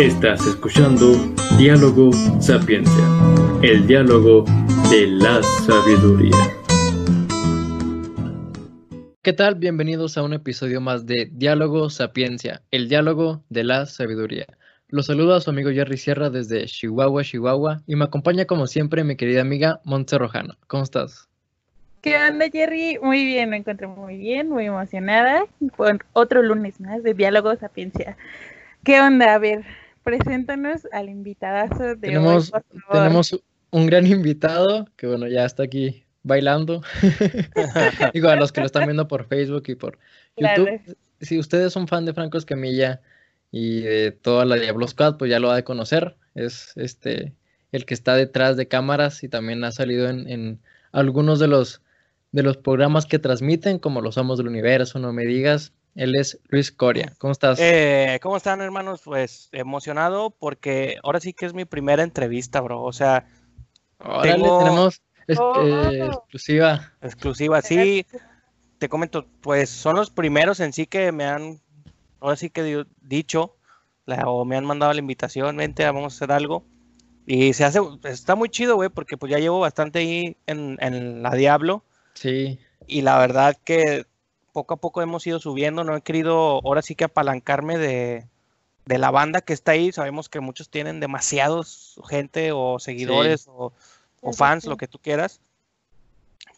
Estás escuchando Diálogo Sapiencia, el diálogo de la sabiduría. ¿Qué tal? Bienvenidos a un episodio más de Diálogo Sapiencia, el diálogo de la sabiduría. Los saluda su amigo Jerry Sierra desde Chihuahua, Chihuahua, y me acompaña como siempre mi querida amiga Montse Rojano. ¿Cómo estás? ¿Qué onda, Jerry? Muy bien, me encuentro muy bien, muy emocionada por otro lunes más de Diálogo Sapiencia. ¿Qué onda? A ver, preséntanos al invitadazo de tenemos, hoy, por favor. Tenemos un gran invitado que, bueno, ya está aquí bailando. Digo, a los que lo están viendo por Facebook y por YouTube. Claro. Si ustedes son fan de Franco Escamilla y de toda la Diablo Squad, pues ya lo ha de conocer. Es este el que está detrás de cámaras y también ha salido en, en algunos de los de los programas que transmiten, como los Amos del Universo, no me digas. Él es Luis Coria. ¿Cómo estás? Eh, ¿Cómo están, hermanos? Pues emocionado porque ahora sí que es mi primera entrevista, bro. O sea, Órale, tengo- tenemos este, Oh. exclusiva. exclusiva. Sí, te comento, pues son los primeros en sí que me han, ahora sí que di- dicho, la- o me han mandado la invitación, vente, vamos a hacer algo. Y se hace, está muy chido, güey, porque pues ya llevo bastante ahí en, en la Diablo. Sí, y la verdad que poco a poco hemos ido subiendo, no he querido ahora sí que apalancarme de, de la banda que está ahí, sabemos que muchos tienen demasiados gente o seguidores o, fans, sí. lo que tú quieras,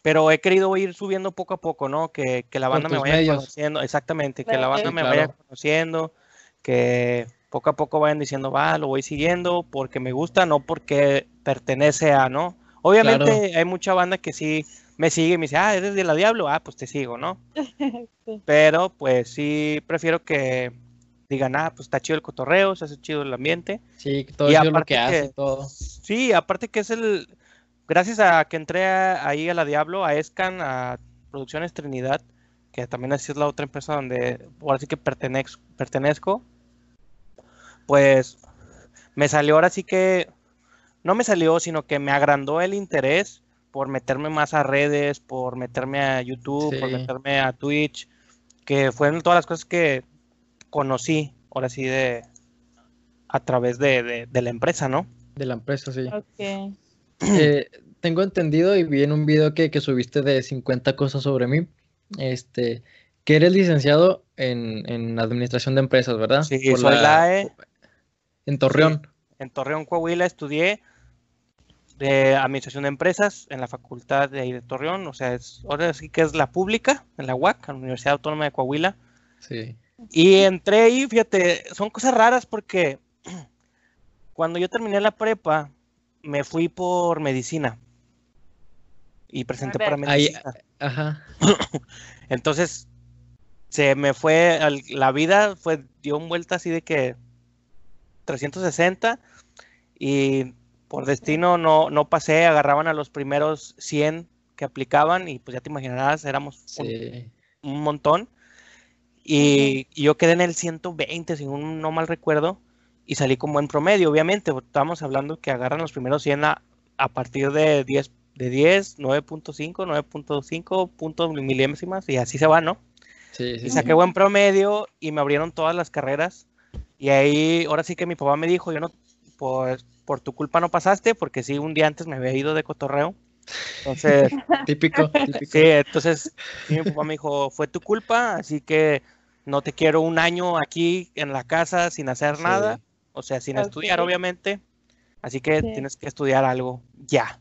pero he querido ir subiendo poco a poco, ¿no? Que, que la banda me vaya medios. conociendo, exactamente, que la banda Sí, me claro. vaya conociendo, que poco a poco vayan diciendo, va, lo voy siguiendo porque me gusta, no porque pertenece a, ¿no? Obviamente hay mucha banda que sí me sigue y me dice, ah, eres de la Diablo, ah, pues te sigo, ¿no? Sí. Pero pues sí prefiero que digan, ah, pues está chido el cotorreo, se hace chido el ambiente. sí, todo Y es lo aparte que hace que- todo. Sí, aparte que es el, gracias a que entré a- ahí a la Diablo, a Escan, a Producciones Trinidad, que también así es la otra empresa donde ahora sí que pertenex- pertenezco, pues me salió ahora sí que, no me salió, sino que me agrandó el interés por meterme más a redes, por meterme a YouTube, por meterme a Twitch, que fueron todas las cosas que conocí, ahora sí, de a través de, de- de la empresa, ¿no? De la empresa, sí. Ok. Eh, tengo entendido y vi en un video que, que subiste de 50 cosas sobre mí, este, que eres licenciado en, en administración de empresas, ¿verdad? Sí, Por soy la E. En Torreón. En Torreón, Coahuila, estudié de administración de empresas en la facultad de ahí de Torreón, o sea, es, ahora sí que es la pública, en la UAC, en la Universidad Autónoma de Coahuila. Sí. Y entré ahí, fíjate, son cosas raras porque cuando yo terminé la prepa, me fui por medicina y presenté para Ahí- medicina. Ajá. Entonces, se me fue, al- la vida fue, dio un vuelta así de que 360 y por destino no, no pasé, agarraban a los primeros 100 que aplicaban y pues ya te imaginarás, éramos un, Sí. un montón. Y, y yo quedé en el 120, si un- no mal recuerdo, y salí con buen promedio, obviamente. Estábamos hablando que agarran los primeros 100 a, a partir de 10, de 10 9.5, 9.5 puntos milésimas, y así se va, ¿no? Sí, sí, Y saqué buen promedio y me abrieron todas las carreras. Y ahí, ahora sí que mi papá me dijo, yo no, pues por tu culpa no pasaste, porque sí, un día antes me había ido de cotorreo. Entonces, Típico, típico. sí, entonces mi papá me dijo, fue tu culpa, así que no te quiero un año aquí en la casa sin hacer Sí. nada, o sea, sin estudiar, Ok. obviamente. Así que tienes que estudiar algo ya.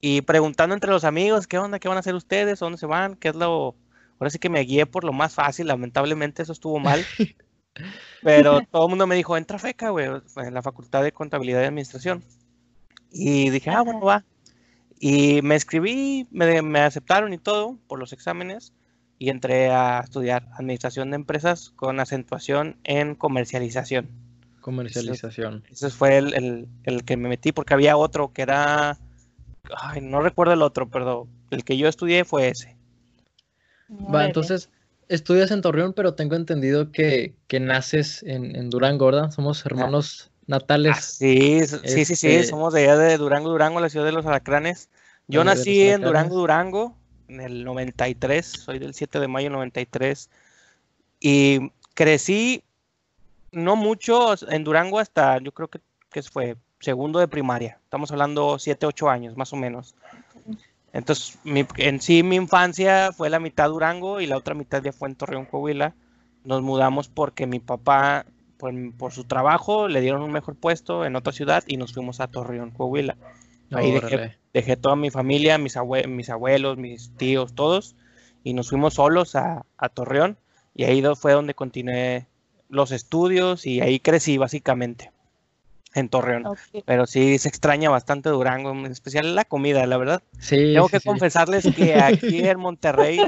Y preguntando entre los amigos, ¿qué onda? ¿Qué van a hacer ustedes? ¿Dónde se van? ¿Qué es lo...? Ahora sí que me guié por lo más fácil, lamentablemente eso estuvo mal. Pero todo el mundo me dijo, entra FECA, güey, en la Facultad de Contabilidad y Administración. Y dije, ah, bueno, va. Y me inscribí, me, me aceptaron y todo por los exámenes y entré a estudiar Administración de Empresas con acentuación en comercialización. Comercialización. Ese fue el, el- el que me metí porque había otro que era, ay, no recuerdo el otro, pero el que yo estudié fue ese. Va, entonces, estudias en Torreón, pero tengo entendido que, que naces en, en Durango, ¿verdad? Somos hermanos natales. Ah, sí, sí, sí, sí, Este- somos de allá de Durango, Durango, la ciudad de los alacranes. Yo Ah, de nací en. Durango, Durango, en el 93, soy del 7 de mayo 93, y crecí no mucho, en Durango hasta yo creo que, que fue segundo de primaria. Estamos hablando 7, 8 años más o menos. Entonces, mi- en sí mi infancia fue la mitad Durango y la otra mitad ya fue en Torreón, Coahuila. Nos mudamos porque mi papá, por, por su trabajo, le dieron un mejor puesto en otra ciudad y nos fuimos a Torreón, Coahuila. Ahí dejé, toda mi familia, mis, abue- mis abuelos, mis tíos, todos, y nos fuimos solos a, a Torreón. Y ahí fue donde continué los estudios y ahí crecí básicamente, en Torreón. Pero sí se extraña bastante Durango, en especial la comida, la verdad. Sí, Tengo sí, que sí. confesarles que aquí en Monterrey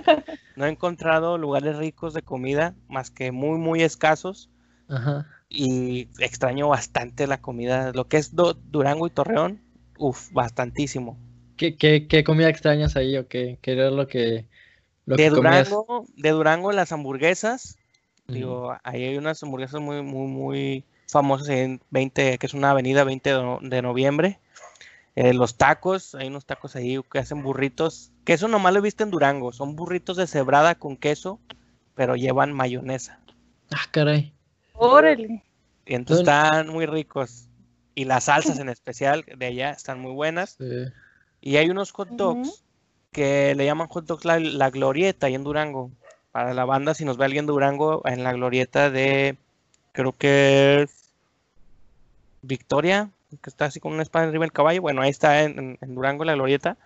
no he encontrado lugares ricos de comida, más que muy, muy escasos. Ajá. Y extraño bastante la comida. Lo que es Do- Durango y Torreón, uff, bastantísimo. ¿Qué, qué, qué comida extrañas ahí o qué, qué era lo que, lo De que comías? Durango, de Durango las hamburguesas, digo, ahí hay unas hamburguesas muy, muy, muy famosas en 20, que es una avenida 20 de, no- de noviembre. Eh, los tacos, hay unos tacos ahí que hacen burritos, que eso nomás lo he visto en Durango, son burritos de cebrada con queso, pero llevan mayonesa. Ah, caray. Órale. Y entonces están muy ricos. Y las salsas en especial de allá están muy buenas. Sí. Y hay unos hot dogs que le llaman hot dogs la, la glorieta ahí en Durango. Para la banda, si nos ve alguien de Durango, en la glorieta de, creo que es Victoria, que está así con una espada arriba del caballo. Bueno, ahí está en, en- en Durango la glorieta,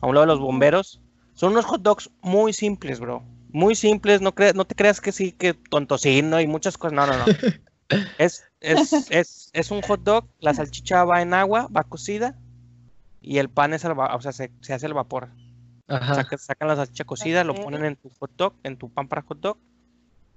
a un lado de los bomberos. Son unos hot dogs muy simples, bro. Muy simples, no, cre- no te creas que sí, que tontocino y muchas cosas. No, no, no. Es, es, es, es un hot dog, la salchicha va en agua, va cocida, y el pan es al o sea, se, se hace el vapor. Ajá. Sacan la salchicha cocida, lo ponen en tu hot dog, en tu pan para hot dog,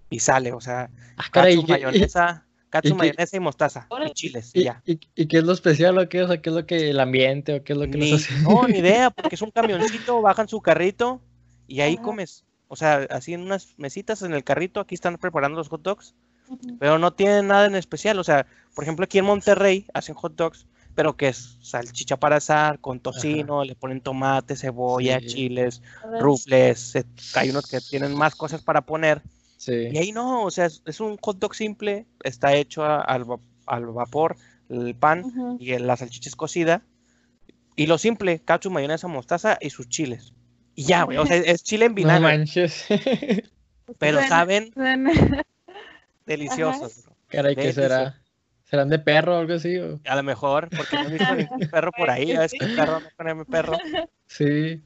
y sale, o sea, Ah, caray. catsup, ¿y qué- y- mayonesa, y mayonesa y mostaza, y chiles, y y, ya. y- y qué es lo especial o qué? O sea, ¿qué es lo que el ambiente o qué es lo que Ni, los hace? no, ni idea, porque es un camioncito, bajan su carrito y ahí Ajá. comes. O sea, así en unas mesitas en el carrito, aquí están preparando los hot dogs, pero no tienen nada en especial. O sea, por ejemplo, aquí en Monterrey hacen hot dogs, pero que es salchicha para asar, con tocino, le ponen tomate, cebolla, Sí. chiles, rufles, hay unos que tienen más cosas para poner. Sí. Y ahí no, o sea, es, es un hot dog simple, está hecho a- al, al vapor, el pan y el- la salchicha es cocida. Y lo simple, ketchup, mayonesa, mostaza y sus chiles. Y ya, güey, o sea, es chile en No vinagre, manches. pero Suena- saben suena- deliciosos. bro. Caray, ¿qué Delicioso. será? ¿Serán de perro o algo así? o? A lo mejor, porque no he visto ningún perro por ahí, a veces que perro no ponerme perro. Sí,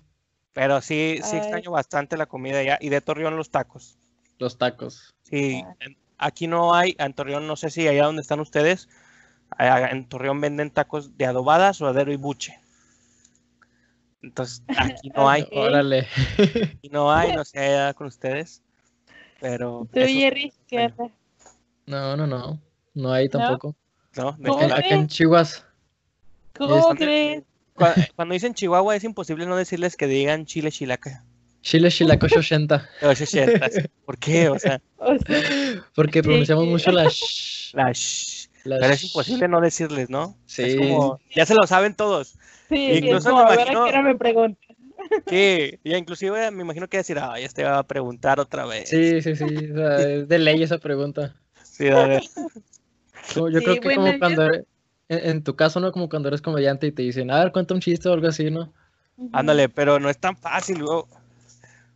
Pero sí, sí Ay. extraño bastante la comida allá. Y de Torreón los tacos. Los tacos. Sí, aquí no hay, en Torreón no sé si allá donde están ustedes, en Torreón venden tacos de adobada, suadero y buche. Entonces, aquí no hay. Órale. aquí no hay, no sé allá con ustedes, pero Tú, Jerry. No, no, no. No hay tampoco. ¿no? Acá en Chihuas. ¿Cómo crees? cua- cuando dicen Chihuahua es imposible no decirles que digan chile chilaca. Chile Chilacosh 80. O sesenta, ¿Por qué? O sea, Porque pronunciamos mucho la sh. la sh- la pero es imposible no decirles, ¿no? Sí. Es como, ya se lo saben todos. sí, Incluso es como, me a ver a imagino- qué hora me preguntan. Sí, y inclusive me imagino que decir, ay, este va a preguntar otra vez. Sí, sí, sí. O sea, es de ley esa pregunta. Sí, a ver. Como- yo Sí, creo que bueno, como cuando eres- en, en tu caso, ¿no? Como cuando eres comediante y te dicen, a ver, cuenta un chiste o algo así, ¿no? Ándale, pero no es tan fácil. Yo,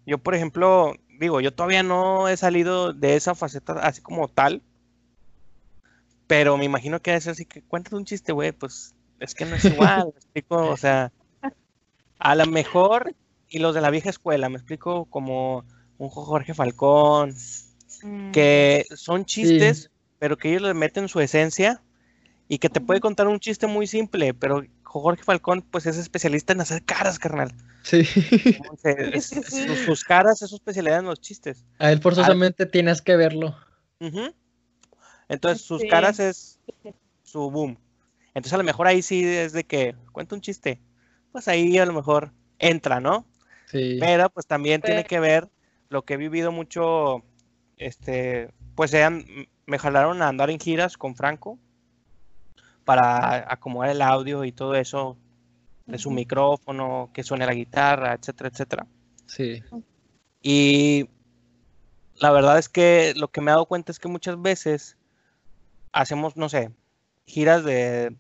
yo, por ejemplo, digo, yo todavía no he salido de esa faceta así como tal. Pero me imagino que es así que cuéntate un chiste, güey, pues es que no es igual, me explico, o sea, a lo mejor, y los de la vieja escuela, me explico como un Jorge Falcón, Mm, que son chistes, pero que ellos le meten su esencia y que te puede contar un chiste muy simple, pero Jorge Falcón pues es especialista en hacer caras, carnal. Sí. Sus, sus caras es su especialidad en los chistes. A él forzosamente tienes que verlo. Entonces sus Sí. caras es su boom. Entonces a lo mejor ahí sí es de que cuenta un chiste. Pues ahí a lo mejor entra, ¿no? Sí. Pero pues también tiene que ver lo que he vivido mucho, este, pues sean, me jalaron a andar en giras con Franco para acomodar el audio y todo eso de su Ujú. micrófono, que suene la guitarra, etcétera, etcétera. Sí. Y la verdad es que lo que me he dado cuenta es que muchas veces hacemos, no sé, giras de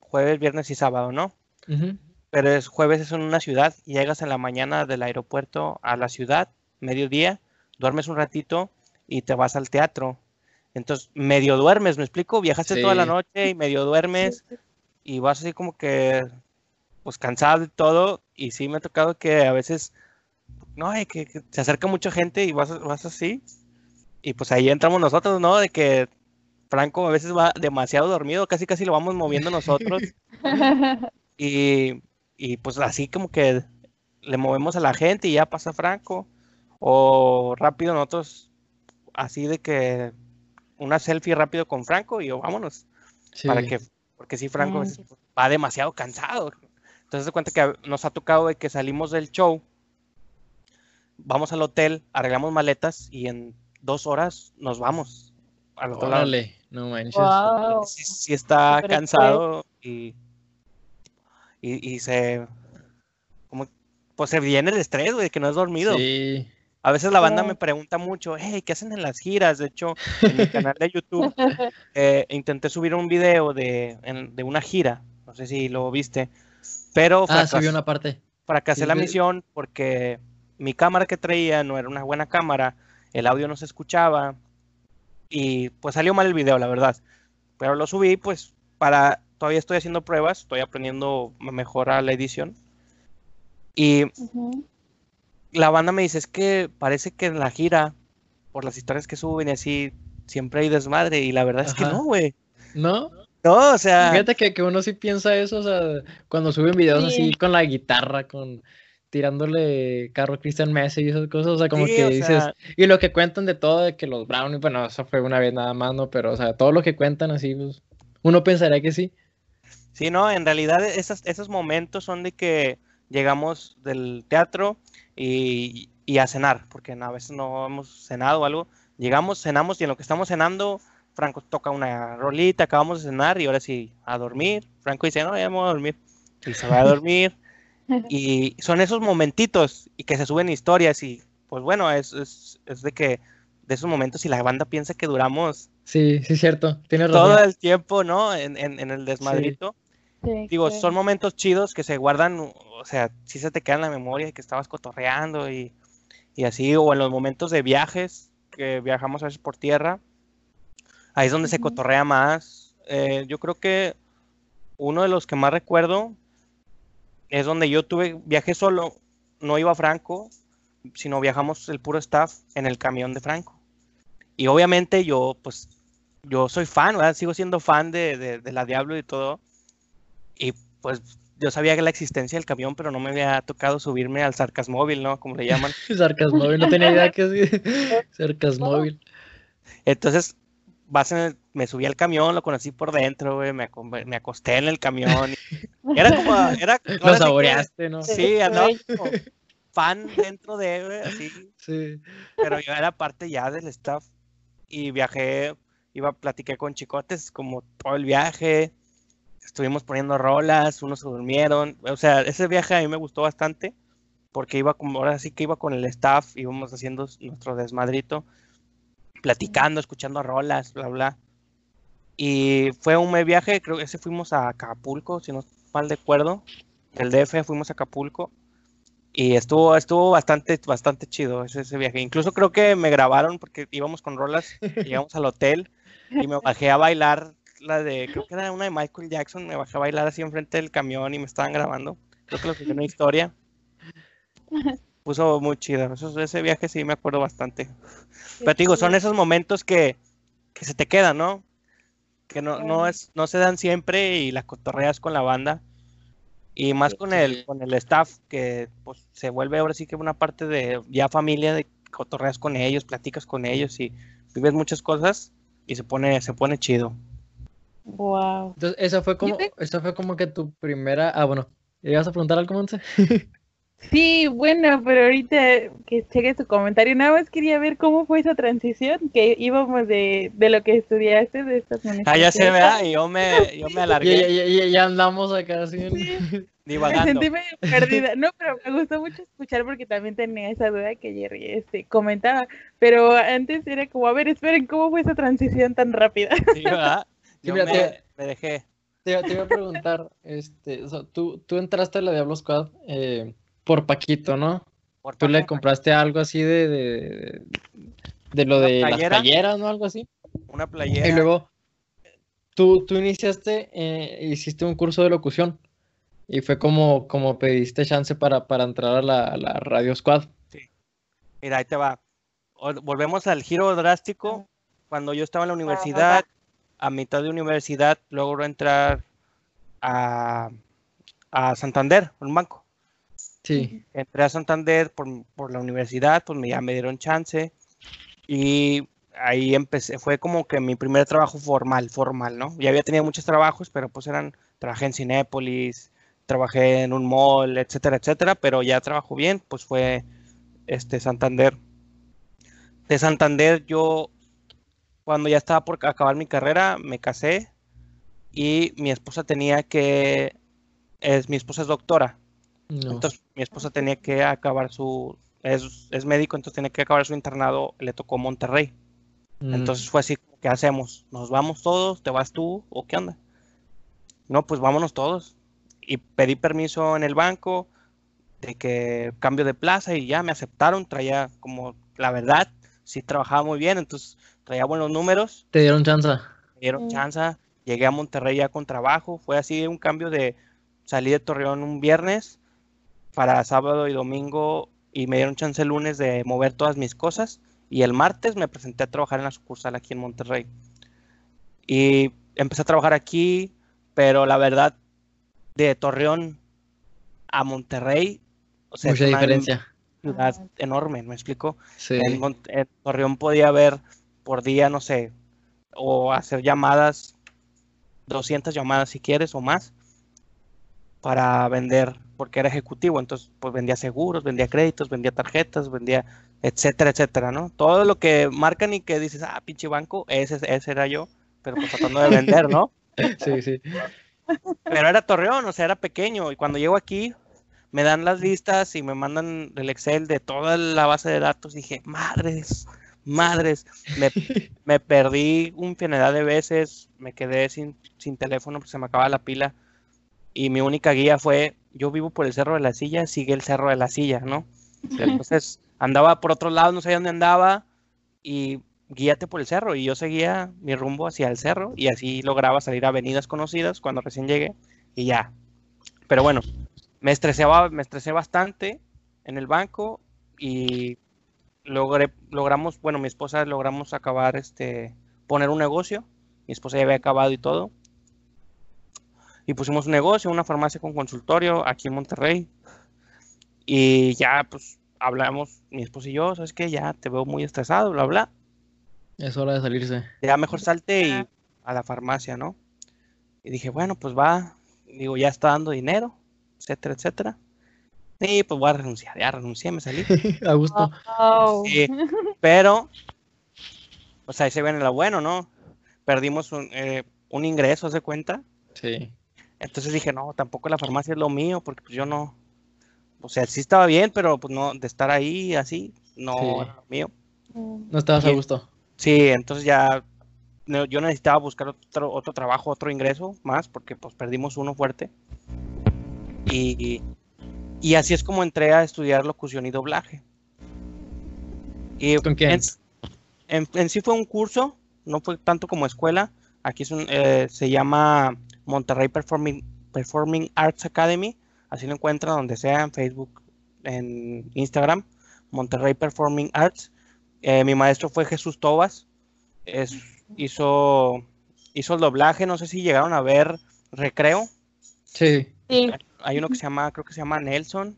jueves, viernes y sábado, ¿no? Pero es jueves es en una ciudad, llegas en la mañana del aeropuerto a la ciudad, mediodía, duermes un ratito y te vas al teatro. Entonces, medio duermes, ¿me explico? Viajaste toda la noche y medio duermes y vas así como que, pues cansado y todo. Y sí me ha tocado que a veces, no, de que, que se acerca mucha gente y vas, vas así. Y pues ahí entramos nosotros, ¿no? De que Franco a veces va demasiado dormido, casi casi lo vamos moviendo nosotros. Y, y pues así como que le movemos a la gente y ya pasa Franco. O rápido nosotros, así de que una selfie rápido con Franco y yo, vámonos. Sí. Para que, porque sí, Franco es- va demasiado cansado. Entonces, de cuenta que nos ha tocado de que salimos del show, vamos al hotel, arreglamos maletas y en dos horas nos vamos al otro lado. Órale, no manches. Wow. Sí, sí está cansado y, y, y se, como, pues se viene el estrés, güey, que no has dormido. Sí. A veces la banda me pregunta mucho, hey, ¿qué hacen en las giras? De hecho, en mi canal de YouTube eh, intenté subir un video de, en- de una gira, no sé si lo viste, pero Ah, fracas- subió una parte. fracasé sí, la misión porque mi cámara que traía no era una buena cámara, el audio no se escuchaba y pues salió mal el video, la verdad. Pero lo subí pues para, todavía estoy haciendo pruebas, estoy aprendiendo a mejorar la edición. Y la banda me dice, es que parece que en la gira, por las historias que suben y así, siempre hay desmadre. Y la verdad es que no, güey. ¿No? No, o sea, Fíjate que, que uno sí piensa eso, o sea, cuando suben videos Sí. así con la guitarra, con tirándole carro a Christian Messi y esas cosas, o sea, como sí, que dices, sea, y lo que cuentan de todo, de que los Brownies, bueno, eso fue una vez nada más, ¿no? Pero, o sea, todo lo que cuentan así, pues, uno pensaría que sí. Sí, no, en realidad esas- esos momentos son de que llegamos del teatro y, y a cenar, porque a veces no hemos cenado o algo. Llegamos, cenamos y en lo que estamos cenando, Franco toca una rolita, acabamos de cenar y ahora sí, a dormir. Franco dice, no, ya me voy a dormir. Y se va a dormir. Y son esos momentitos y que se suben historias y pues bueno, es, es, es de que de esos momentos y la banda piensa que duramos Sí, sí, cierto, tienes todo razón. el tiempo, ¿no? En, en, en el desmadrito. Sí, Digo, son momentos chidos que se guardan, o sea, sí se te queda en la memoria que estabas cotorreando y, y así, o en los momentos de viajes, que viajamos a veces por tierra, ahí es donde se cotorrea más. Eh, yo creo que uno de los que más recuerdo es donde yo tuve, viajé solo, no iba Franco, sino viajamos el puro staff en el camión de Franco. Y obviamente yo, pues, yo soy fan, ¿verdad? Sigo siendo fan de, de, de la Diablo y todo. Y pues yo sabía que la existencia del camión, pero no me había tocado subirme al Sarcasmóvil, ¿no? Como le llaman. Sarcasmóvil, no tenía idea que así. Sarcasmóvil. Entonces, vas en el- me subí al camión, lo conocí por dentro, güey, me, me acosté en el camión. y- era como, era... Lo que- saboreaste, ¿no? Sí, andaba como fan dentro de, güey, así. Sí. pero yo era parte ya del staff y viajé, iba, platiqué con chicotes como todo el viaje, estuvimos poniendo rolas, unos se durmieron, o sea, ese viaje a mí me gustó bastante porque iba como, ahora sí que iba con el staff, íbamos haciendo nuestro desmadrito, platicando, escuchando rolas, bla, bla. Y fue un viaje, creo que ese fuimos a Acapulco, si no mal de acuerdo, del DF fuimos a Acapulco. Y estuvo, estuvo bastante, bastante chido ese, viaje. Incluso creo que me grabaron porque íbamos con rolas, llegamos al hotel y me bajé a bailar la de, creo que era una de Michael Jackson, me bajé a bailar así enfrente del camión y me estaban grabando. Creo que lo en una historia. Puso muy chido. Eso- ese viaje sí me acuerdo bastante. Pero te digo, son esos momentos que, que se te quedan, ¿no? Que no, no, es, no se dan siempre y las cotorreas con la banda. Y más con el, con el staff, que pues se vuelve ahora sí que una parte de ya familia, de cotorreas con ellos, platicas con ellos y vives muchas cosas y se pone, se pone chido. Wow. Entonces, esa fue como, esa fue como que tu primera. Ah, bueno. ¿Ibas a preguntar algo, Monse? Sí, bueno, pero ahorita que cheque tu comentario, nada más quería ver cómo fue esa transición, que íbamos de, de lo que estudiaste, de estas Ah, ya se vea, y yo me, yo me alargué ya, ya- andamos acá así. Me divagando. sentí medio perdida. No, pero me gustó mucho escuchar porque también tenía esa duda que Jerry este, comentaba. Pero antes era como, a ver, esperen, ¿cómo fue esa transición tan rápida? Sí, ¿verdad? Sí, yo mira, me, te- me dejé. Te, te iba a preguntar, este, o sea, tú, tú entraste a la Diablo Squad eh, por Paquito, ¿no? por Tú le compraste algo así de, de, de lo de las playera. playeras, ¿no? Algo así. una playera. Y luego tú, tú iniciaste, eh, hiciste un curso de locución y fue como, como pediste chance para, para entrar a la, a la Radio Squad. Mira, ahí te va. Volvemos al giro drástico. Cuando yo estaba en la universidad, a mitad de universidad, logro entrar a, a Santander, un banco. Sí, Entré a Santander por, por la universidad, pues me, ya me dieron chance. Y ahí empecé, fue como que mi primer trabajo formal, formal, ¿no? Ya había tenido muchos trabajos, pero pues eran, trabajé en Cinépolis, trabajé en un mall, etcétera, etcétera, pero ya trabajo bien, pues fue este Santander. De Santander yo, cuando ya estaba por acabar mi carrera, me casé y mi esposa tenía que, es, mi esposa es doctora, no. entonces mi esposa tenía que acabar su, es, es médico, entonces tenía que acabar su internado, le tocó Monterrey. Mm, Entonces fue así, ¿qué hacemos? ¿Nos vamos todos? ¿Te vas tú? ¿O qué onda? No, pues vámonos todos. Y pedí permiso en el banco de que cambio de plaza y ya me aceptaron. Traía como, la verdad, sí trabajaba muy bien, entonces traía buenos números, Te dieron chance. me dieron Mm. chance. Llegué a Monterrey ya con trabajo. Fue así un cambio de salí de Torreón un viernes para sábado y domingo y me dieron chance el lunes de mover todas mis cosas. Y el martes me presenté a trabajar en la sucursal aquí en Monterrey. Y empecé a trabajar aquí, pero la verdad, de Torreón a Monterrey, o sea, es una diferencia. ciudad enorme, ¿me explico? Sí. En, en Torreón podía haber por día, no sé, o hacer llamadas, 200 llamadas si quieres o más, para vender, porque era ejecutivo, entonces pues vendía seguros, vendía créditos, vendía tarjetas, vendía etcétera, etcétera, ¿no? Todo lo que marcan y que dices, ah, pinche banco, ese, ese era yo, pero pues tratando de vender, ¿no? Sí, sí. Pero era Torreón, o sea, era pequeño. Y cuando llego aquí, me dan las listas y me mandan el Excel de toda la base de datos. Dije, madres, madres. Me, me perdí un infinidad de veces, me quedé sin, sin teléfono porque se me acababa la pila. Y mi única guía fue, yo vivo por el Cerro de la Silla, sigue el Cerro de la Silla, ¿no? Entonces andaba por otro lado, no sabía dónde andaba y guíate por el cerro. Y yo seguía mi rumbo hacia el cerro y así lograba salir a avenidas conocidas cuando recién llegué y ya. Pero bueno, me estresaba, me estresé bastante en el banco y logré, logramos, bueno, mi esposa logramos acabar, este, poner un negocio. Mi esposa ya había acabado y todo. Y pusimos un negocio, una farmacia con consultorio aquí en Monterrey. Y ya, pues, hablamos, mi esposa y yo, ¿sabes qué? Ya te veo muy estresado, bla, bla. Es hora de salirse. Ya mejor salte y a la farmacia, ¿no? Y dije, bueno, pues va, digo, ya está dando dinero, etcétera, etcétera. Y pues voy a renunciar, ya renuncié, me salí. A gusto. Oh. Sí, pero, pues ahí se viene lo bueno, ¿no? Perdimos un, eh, un ingreso, ¿se cuenta? Sí. Entonces dije, no, tampoco la farmacia es lo mío, porque pues yo no, o sea, sí estaba bien, pero pues no, de estar ahí así, no Sí. era lo mío. Mm. No estabas a gusto. Sí, entonces ya no- yo necesitaba buscar otro, otro trabajo, otro ingreso más, porque pues perdimos uno fuerte. Y, y así es como entré a estudiar locución y doblaje. Y ¿Con quién? En, en- en sí fue un curso, no fue tanto como escuela. Aquí es un, eh, se llama Monterrey Performing, Performing Arts Academy. Así lo encuentran donde sea, en Facebook, en Instagram. Monterrey Performing Arts. Eh, mi maestro fue Jesús Tobas. Es, hizo, hizo el doblaje. No sé si llegaron a ver Recreo. Sí. Sí, Hay uno que se llama, creo que se llama Nelson.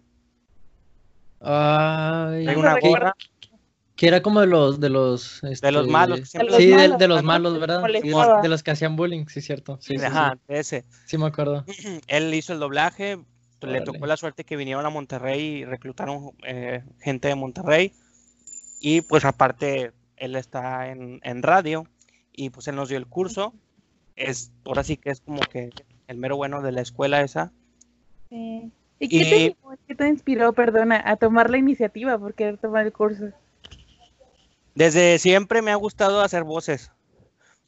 Ay, Hay no una recuerdo. gorra que era como de los de los de los este, malos. que siempre los Sí, de, malos, de los malos, ¿verdad? Sí, Molestaba. de los que hacían bullying, sí, cierto. Sí, sí, sí. Ajá, de ese. Sí, me acuerdo. Él hizo el doblaje, le Órale. tocó la suerte que vinieron a Monterrey y reclutaron eh, gente de Monterrey. Y pues aparte, él está en, en radio y pues él nos dio el curso. Es, ahora sí que es como que el mero bueno de la escuela esa. sí. ¿Y qué te, qué te inspiró, perdona, a tomar la iniciativa por querer tomar el curso? Desde siempre me ha gustado hacer voces.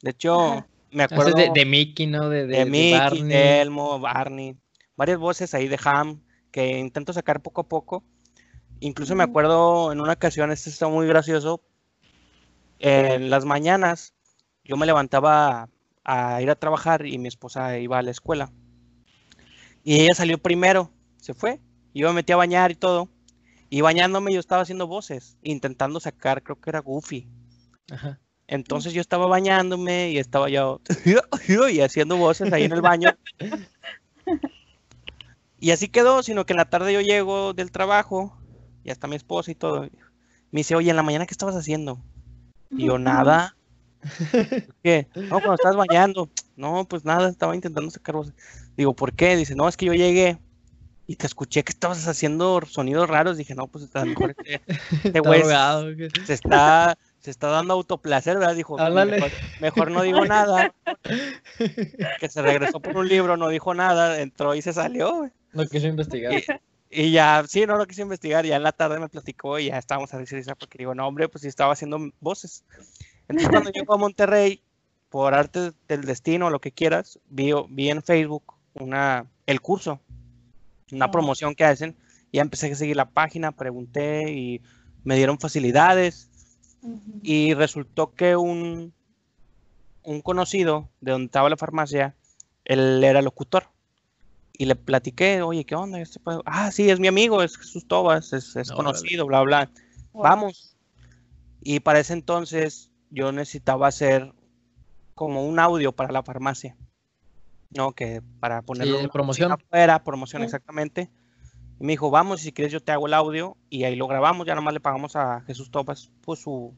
De hecho, Ajá. me acuerdo de, de Mickey, ¿no? De, de, de de Mickey, Barney. Elmo, Barney, varias voces ahí de Ham que intento sacar poco a poco. Incluso me acuerdo en una ocasión, este está muy gracioso, en las mañanas yo me levantaba a ir a trabajar y mi esposa iba a la escuela. Y ella salió primero, se fue, y yo me metí a bañar y todo. Y bañándome yo estaba haciendo voces, intentando sacar, creo que era Goofy. Ajá. Entonces yo estaba bañándome y estaba yo y haciendo voces ahí en el baño. Y así quedó, sino que en la tarde yo llego del trabajo, y hasta mi esposa y todo. Me dice, oye, en la mañana, ¿qué estabas haciendo? Y yo, nada. ¿Qué? No, cuando estás bañando. No, pues nada, estaba intentando sacar voces. Digo, ¿por qué? Dice, no, es que yo llegué y te escuché que estabas haciendo sonidos raros. Dije, no, pues a lo mejor este, este Está güey se está, se está dando autoplacer, ¿verdad? Dijo, "Pues, Ándale. mejor, mejor no digo nada. Que se regresó por un libro, no dijo nada, entró y se salió, güey. No quiso investigar. Y, y ya, sí, no lo quise investigar, ya en la tarde me platicó y ya estábamos a risa porque digo, no, hombre, pues sí estaba haciendo voces. Entonces cuando llego a Monterrey, por arte del destino, lo que quieras, vi, vi en Facebook una, el curso, una promoción que hacen, y ya empecé a seguir la página, pregunté y me dieron facilidades Ujú. y resultó que un, un conocido de donde estaba la farmacia, él era locutor. Y le platiqué, oye, ¿qué onda? Este pedo?". Ah, sí, es mi amigo, es Jesús Tobas, es, es conocido, bla, bla. Wow. Vamos. Y para ese entonces yo necesitaba hacer como un audio para la farmacia. No, que para ponerlo de una promoción. afuera, promoción Sí. exactamente. Y me dijo, vamos, si quieres yo te hago el audio y ahí lo grabamos, ya nomás le pagamos a Jesús Tobas, pues su,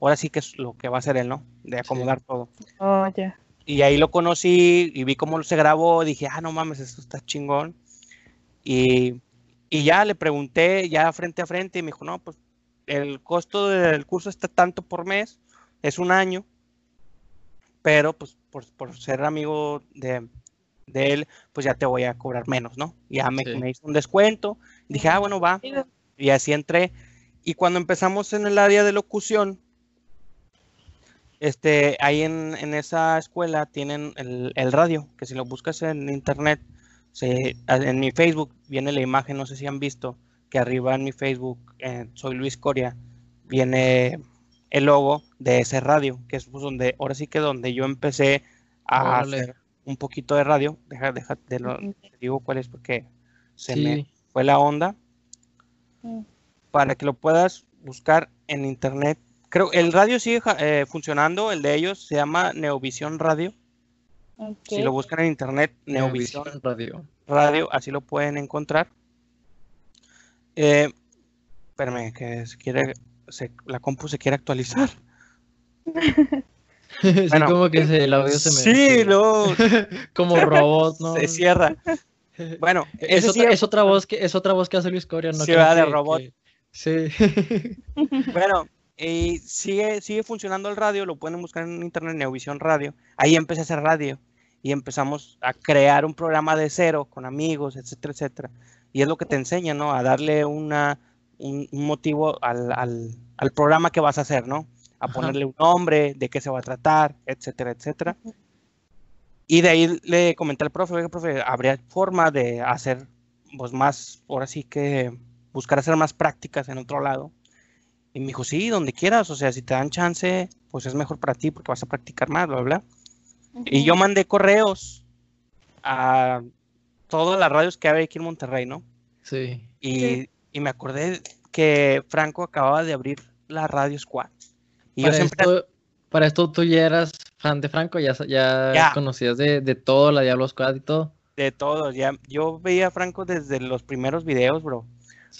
ahora sí que es lo que va a hacer él, ¿no? De acomodar todo. Oh, ya. Y ahí lo conocí y vi cómo se grabó, dije, ah, no mames, esto está chingón. Y, y ya le pregunté, ya frente a frente, y me dijo, no, pues el costo del curso está tanto por mes, es un año, pero pues por, por ser amigo de, de él, pues ya te voy a cobrar menos, ¿no? Ya me, Sí. me hizo un descuento, dije, ah, bueno, va. Y así entré. Y cuando empezamos en el área de locución, este, ahí en, en esa escuela tienen el, el radio, que si lo buscas en internet, se, en mi Facebook viene la imagen, no sé si han visto, que arriba en mi Facebook, eh, soy Luis Coria, viene el logo de ese radio, que es pues, donde, ahora sí que donde yo empecé a Órale. hacer un poquito de radio. Deja, deja, de lo, te digo cuál es porque se me fue la onda Mm. para que lo puedas buscar en internet. Creo el radio sigue eh, funcionando, el de ellos se llama Neovisión Radio. Si lo buscan en internet, Neovisión Neovisión Radio. Radio, así lo pueden encontrar. Eh, espérame, que se quiere, se- la compu se quiere actualizar. sí, Bueno. como que se- el audio se me. Sí, no, Como robot, ¿no? se cierra. Bueno, Es otra, sí- es otra voz que es otra voz que hace Luis Coria, ¿no? Sí, va de que- robot. que- Sí. Bueno, y sigue, sigue funcionando el radio, lo pueden buscar en internet, Neovisión Radio. Ahí empecé a hacer radio y empezamos a crear un programa de cero con amigos, etcétera, etcétera. Y es lo que te enseña, ¿no? A darle una, un, un motivo al, al- al programa que vas a hacer, ¿no? A Ajá. ponerle un nombre, de qué se va a tratar, etcétera, etcétera. Y de ahí le comenté al profe, oiga, profe, ¿habría forma de hacer, pues más, ahora sí que buscar hacer más prácticas en otro lado? Y me dijo, sí, donde quieras, o sea, si te dan chance, pues es mejor para ti porque vas a practicar más, bla, bla. Y yo mandé correos a todas las radios que hay aquí en Monterrey, ¿no? Sí. Y, Sí. Y me acordé que Franco acababa de abrir la Radio Squad. Y yo Para siempre, esto, para esto tú ya eras fan de Franco, ya, ya, Ya. conocías de, de todo, la Diablo Squad y todo. de todos, ya, yo veía a Franco desde los primeros videos, bro.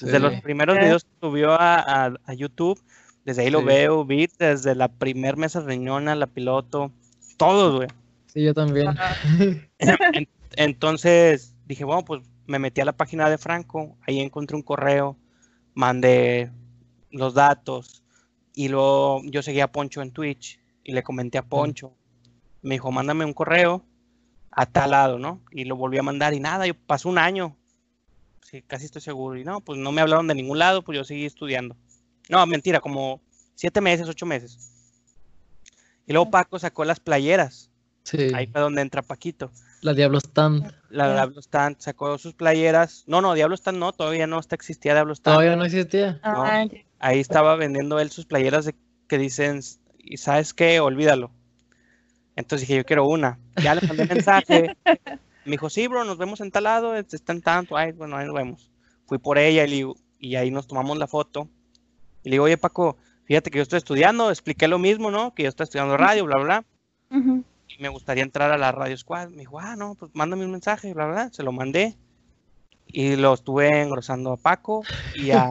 Desde los Sí. primeros videos que subió a, a- a YouTube, desde ahí lo Sí. veo, vi desde la primer mesa reñona, la piloto, todos, güey. Sí, yo también. En- entonces dije, bueno, pues me metí a la página de Franco, ahí encontré un correo, mandé los datos y luego yo seguía a Poncho en Twitch y le comenté a Poncho. Me dijo, mándame un correo a tal lado, ¿no? Y lo volví a mandar y nada, yo pasó un año. Sí, casi estoy seguro. Y no, pues no me hablaron de ningún lado, pues yo seguí estudiando. No, mentira, como siete meses, ocho meses. Y luego Paco sacó las playeras Sí. Ahí fue donde entra Paquito. La Diablo Stand. La Ya. Diablo Stand sacó sus playeras. No, no, Diablo Stand no, todavía no está existía Diablo Stand. Todavía no existía. Ah, ya. Ahí estaba vendiendo él sus playeras de, que dicen, ¿y sabes qué? Olvídalo. Entonces dije, yo quiero una. Ya le mandé mensaje. Me dijo, sí, bro, nos vemos en tal lado, está en tanto. Ay, bueno, ahí nos vemos. Fui por ella y, le digo- y ahí nos tomamos la foto. Y le digo, oye, Paco, fíjate que yo estoy estudiando, expliqué lo mismo, ¿no? Que yo estoy estudiando radio, bla, bla. Ujú. Y me gustaría entrar a la Radio Squad. Me dijo, ah, no, pues mándame un mensaje, bla, bla, bla. Se lo mandé. Y lo estuve engrosando a Paco y a,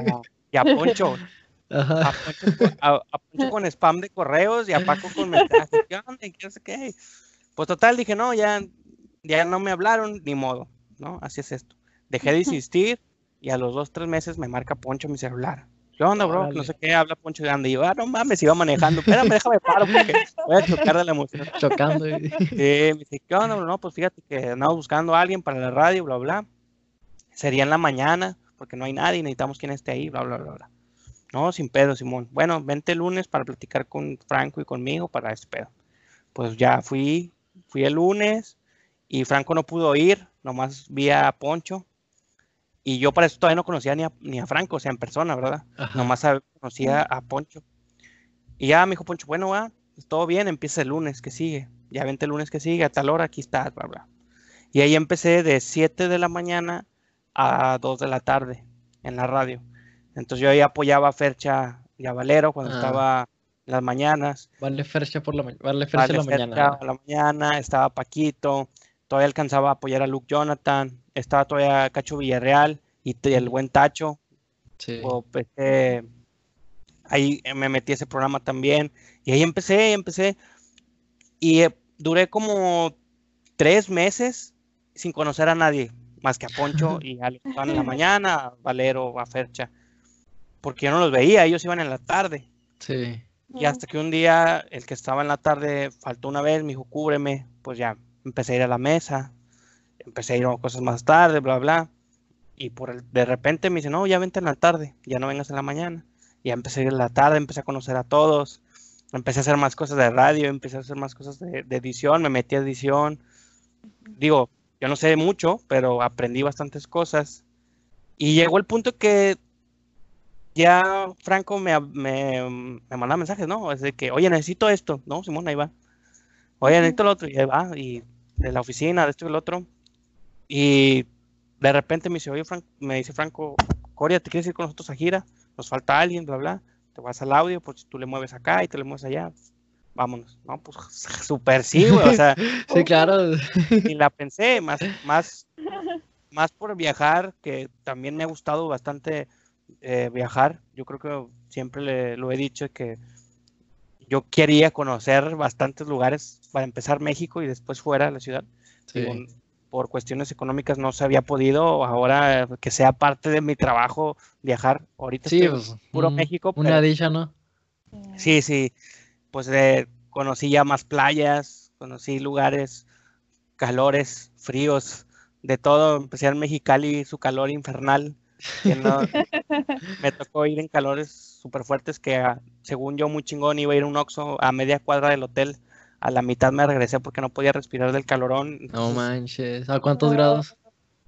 y a Poncho. Ajá. A Poncho, con- a- a Poncho con spam de correos y a Paco con mensajes. ¿Qué onda? ¿Qué sé qué? Pues total, dije, no, ya, ya no me hablaron, ni modo, ¿no? Así es esto. Dejé de insistir y a los dos, tres meses me marca Poncho mi celular. ¿Qué onda, bro? No Órale. sé qué, habla Poncho de anda. Y yo, ah, no mames, iba manejando. Espérame, déjame paro porque voy a chocar de la emoción. Chocando. y- Sí, me dice, ¿qué onda? bro? No, pues fíjate que andamos buscando a alguien para la radio, bla, bla. Sería en la mañana, porque no hay nadie, necesitamos quien esté ahí, bla, bla, bla, bla. No, sin pedo, Simón. Bueno, vente el lunes para platicar con Franco y conmigo para este pedo. Pues ya fui, fui el lunes y Franco no pudo ir, nomás vi a Poncho. Y yo para eso todavía no conocía ni a, ni a Franco, o sea, en persona, ¿verdad? Ajá. Nomás sab- conocía a Poncho. Y ya me dijo Poncho, bueno, va, pues, todo bien, empieza el lunes que sigue. Ya vente el lunes que sigue, a tal hora, aquí estás, bla, bla. Y ahí empecé de 7 de la mañana a 2 de la tarde en la radio. Entonces yo ahí apoyaba a Fercha y a Valero cuando Ah. estaba en las mañanas. Vale Fercha por la mañana. Vale Fercha Vale la Fercha mañana. a la mañana, estaba Paquito, todavía alcanzaba a apoyar a Luke Jonathan, estaba todavía Cacho Villarreal y el buen Tacho, Sí. o, pues, eh, ahí me metí a ese programa también. Y ahí empecé, empecé. Y eh, duré como tres meses sin conocer a nadie, más que a Poncho y a los que en la mañana, a Valero, a Fercha. Porque yo no los veía, ellos iban en la tarde. Sí. Y hasta que un día el que estaba en la tarde faltó una vez, me dijo, cúbreme. Pues ya empecé a ir a la mesa, empecé a ir a cosas más tarde, bla, bla. Y por el, de repente me dice, no, ya vente en la tarde, ya no vengas en la mañana. Y ya empecé a ir en la tarde, empecé a conocer a todos, empecé a hacer más cosas de radio, empecé a hacer más cosas de, de edición, me metí a edición. Digo, yo no sé mucho, pero aprendí bastantes cosas. Y llegó el punto que ya Franco me, me, me manda mensajes, ¿no? Es de que, oye, necesito esto, ¿no? Simón, ahí va. Oye, necesito lo otro, y ahí va, y de la oficina, de esto y lo otro. Y de repente me dice, oye, Franco, me dice Franco, Coria, ¿te quieres ir con nosotros a gira? Nos falta alguien, bla, bla. Te vas al audio, pues tú le mueves acá y te le mueves allá, vámonos. No, pues súper sí, güey, o sea, Sí, claro. y la pensé, más, más, más por viajar, que también me ha gustado bastante eh, viajar. Yo creo que siempre le, lo he dicho que yo quería conocer bastantes lugares, para empezar México y después fuera de la ciudad. Sí. Digo, por cuestiones económicas no se había podido, ahora que sea parte de mi trabajo viajar. Ahorita Sí, estoy pues, puro un- México, Una pero- dicha, ¿no? Sí, sí. Pues eh, conocí ya más playas, conocí lugares, calores, fríos, de todo. Empecé en Mexicali, su calor infernal. que no- me tocó ir en calores súper fuertes que ah, según yo muy chingón iba a ir a un Oxxo a media cuadra del hotel. A la mitad me regresé porque no podía respirar del calorón. No manches. ¿A cuántos grados?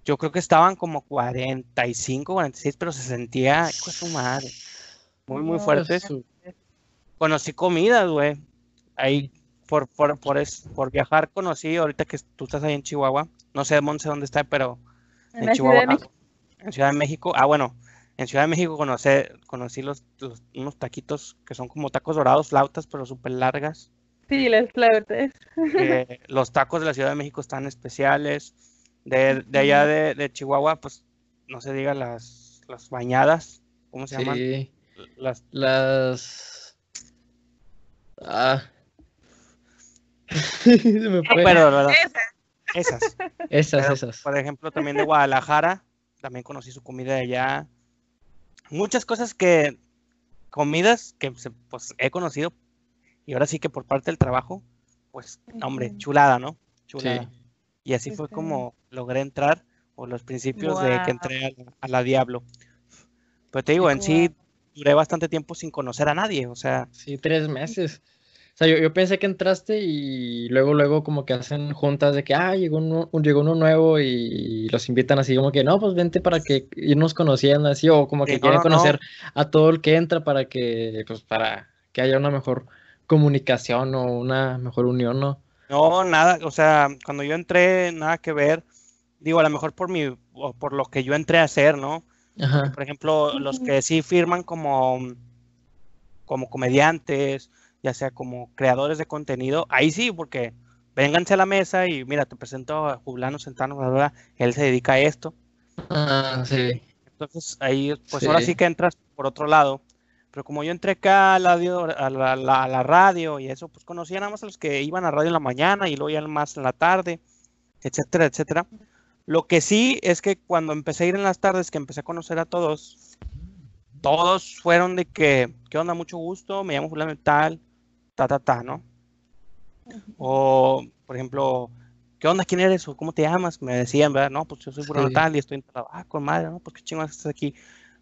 yo creo que estaban como 45, 46, pero se sentía, hijo de su madre, muy, muy No, fuerte. su- conocí comidas, güey. Ahí, por, por, por, es- por viajar, conocí, ahorita que tú estás ahí en Chihuahua, no sé, Monse, dónde está, pero En en la Ciudad de Chihuahua, México. en Ciudad de México, ah, bueno, en Ciudad de México conocí, conocí los, los- unos taquitos que son como tacos dorados, flautas, pero súper largas. Sí, las flautas. que los tacos de la Ciudad de México están especiales. De, de allá de, de Chihuahua, pues, no se diga las, las bañadas, ¿cómo se llaman? Sí. Las Las. Ah. Se me fue. Pero. Esas. Esas, Pero, esas. Por ejemplo, también de Guadalajara, también conocí su comida de allá. Muchas cosas que, comidas que pues, he conocido y ahora sí que por parte del trabajo, pues, hombre, chulada, ¿no? Sí. Chulada. Y así fue Sí. como logré entrar, o los principios de que entré a la, a la Diablo. Pero te digo, en sí, duré bastante tiempo sin conocer a nadie, o sea, Sí, tres meses. O sea, yo, yo pensé que entraste y luego, luego como que hacen juntas de que, ah, llegó uno, llegó uno nuevo y los invitan así como que, no, pues vente para que irnos conociendo así, o como que Sí, quieren no, conocer a todo el que entra para que, pues para que haya una mejor comunicación o una mejor unión, ¿no? No, nada, o sea, cuando yo entré, nada que ver. Digo, a lo mejor por mi, o por lo que yo entré a hacer, ¿no? Ajá. Por ejemplo, los que sí firman como, como comediantes, ya sea como creadores de contenido, ahí sí, porque vénganse a la mesa y mira, te presento a Juliano Centano, bla, bla, él se dedica a esto. Ah, sí. Entonces ahí, pues ahora sí que entras por otro lado. Pero como yo entré acá a la, a la, la- a la radio y eso, pues conocía nada más a los que iban a radio en la mañana y luego ya más en la tarde, etcétera, etcétera. Lo que sí es que cuando empecé a ir en las tardes, que empecé a conocer a todos, todos fueron de que, ¿qué onda? Mucho gusto, me llamo fulano tal, ta, ta, ta, ¿no? O, por ejemplo, ¿qué onda? ¿Quién eres? ¿O cómo te llamas? Me decían, ¿verdad? No, pues yo soy fulano Sí. tal y estoy en Ah, con madre, ¿no? Pues qué chingón estás aquí.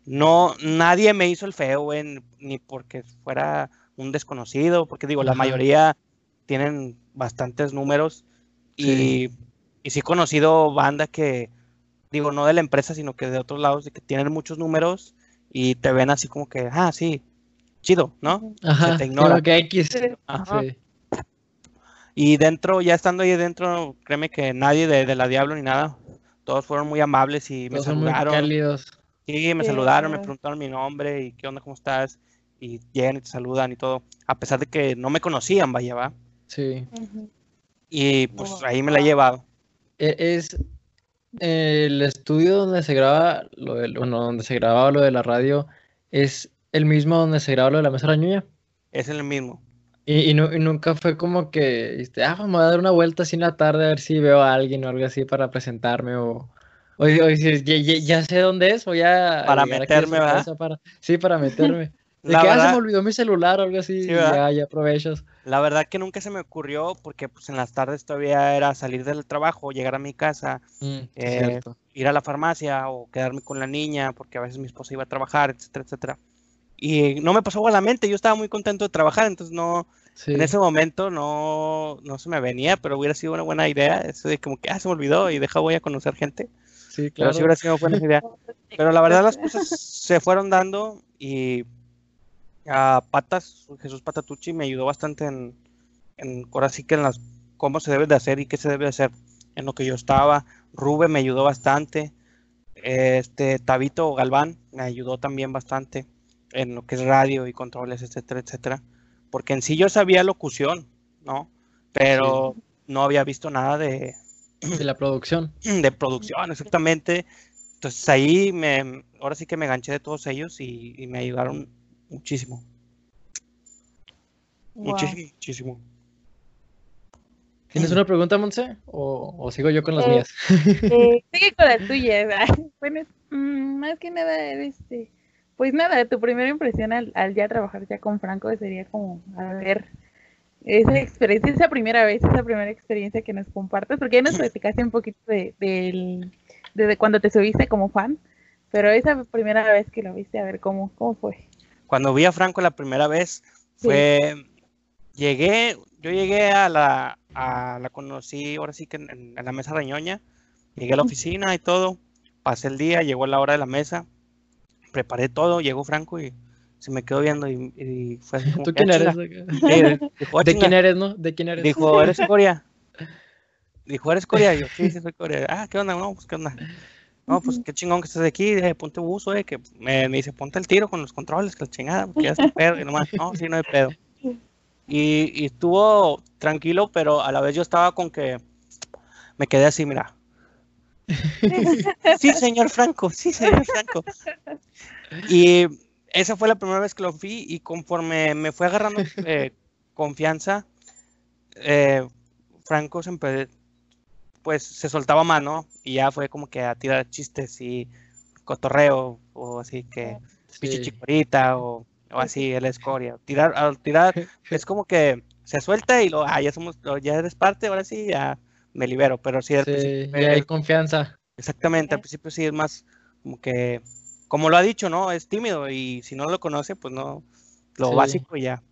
No, nadie me hizo el feo, güey, ni porque fuera un desconocido, porque digo, la mayoría tienen bastantes números y, Sí. y sí he conocido banda que, digo, no de la empresa, sino que de otros lados, de que tienen muchos números y te ven así como que, ah, sí, chido, ¿no? Ajá. te sí, ignora. que X. Ajá. Sí. Y dentro, ya estando ahí dentro, créeme que nadie de, de la Diablo ni nada, todos fueron muy amables y me Todos son muy saludaron. cálidos. Sí, me Sí, saludaron, me preguntaron mi nombre y qué onda, cómo estás. Y llegan y te saludan y todo, a pesar de que no me conocían, vaya, va. Sí. Y pues Oh, ahí me la he llevado. E- Es el estudio donde se graba lo del, bueno, donde se grababa lo de la radio, es el mismo donde se graba lo de la mesa rañuña. Es el mismo. Y, y, y nunca fue como que, este, ah, vamos a dar una vuelta así en la tarde a ver si veo a alguien o algo así para presentarme o, o si ya, sé dónde es, voy a Para aquí a meterme, ¿verdad? para, sí, para meterme. De que, ah, se verdad- me olvidó mi celular o algo así, Sí, ya, ya aprovechas. La verdad que nunca se me ocurrió porque pues en las tardes todavía era salir del trabajo, llegar a mi casa, Mm, Eh, ir a la farmacia o quedarme con la niña porque a veces mi esposa iba a trabajar, etcétera, etcétera. Y no me pasó a la mente, yo estaba muy contento de trabajar, entonces no, Sí. en ese momento no, no se me venía, pero hubiera sido una buena idea, eso de como que, ah, se me olvidó y deja voy a conocer gente, Sí, pero sí claro. hubiera sido buena idea. Pero la verdad las cosas se fueron dando y a Patas, Jesús Patatucci me ayudó bastante en, en ahora sí que en las cómo se debe de hacer y qué se debe de hacer en lo que yo estaba. Rube me ayudó bastante. Este Tabito Galván me ayudó también bastante en lo que es radio y controles, etcétera, etcétera. Porque en sí yo sabía locución, ¿no? Pero no había visto nada de, De la producción. de producción, exactamente. Entonces ahí me, ahora sí que me ganché de todos ellos y, y me ayudaron muchísimo, Wow. muchísimo, muchísimo. ¿Tienes una pregunta, Monse? ¿O, o sigo yo con las Eh, mías? Eh, sigue con las tuyas. Ay, Bueno, mm, más que nada, este, pues nada, tu primera impresión al, al ya trabajar ya con Franco sería como, a ver, esa experiencia, esa primera vez, esa primera experiencia que nos compartes, porque ya nos platicaste un poquito de, del- desde cuando te subiste como fan, pero esa primera vez que lo viste, a ver cómo, cómo fue. Cuando vi a Franco la primera vez, fue, llegué, yo llegué a la, a la conocí, ahora sí que en, en- en la mesa reñoña, llegué a la oficina y todo, pasé el día, llegó la hora de la mesa, preparé todo, llegó Franco y se me quedó viendo y, y fue así como ¿Tú quién "Ah, eres? chinga". Sí, dijo, "Ah, ¿De chinga". quién eres, no? ¿De quién eres? Dijo, ¿eres Corea? Dijo, ¿eres Corea? Yo, sí, sí, soy Corea. Ah, ¿qué onda? No, pues, ¿qué onda? No, pues, qué chingón que estás aquí, eh, ponte buzo, eh, que me, me dice, ponte el tiro con los controles, que la chingada, porque ya está pedo, y nomás, no, sí, no hay pedo. Y, y estuvo tranquilo, pero a la vez yo estaba con que me quedé así, mira. Sí, señor Franco, sí, señor Franco. Y esa fue la primera vez que lo vi y conforme me fue agarrando eh, confianza, eh, Franco se pues se soltaba más, ¿no? Y ya fue como que a tirar chistes y cotorreo o así que pinche Sí. chicorita o, o así, el escoria. Tirar, al tirar es como que se suelta y lo, ah, ya somos, ya eres parte, ahora sí, ya me libero, pero sí, Sí, ya hay confianza. exactamente, al principio sí es más como que, como lo ha dicho, ¿no? Es tímido y si no lo conoce, pues no, lo Sí. básico y ya.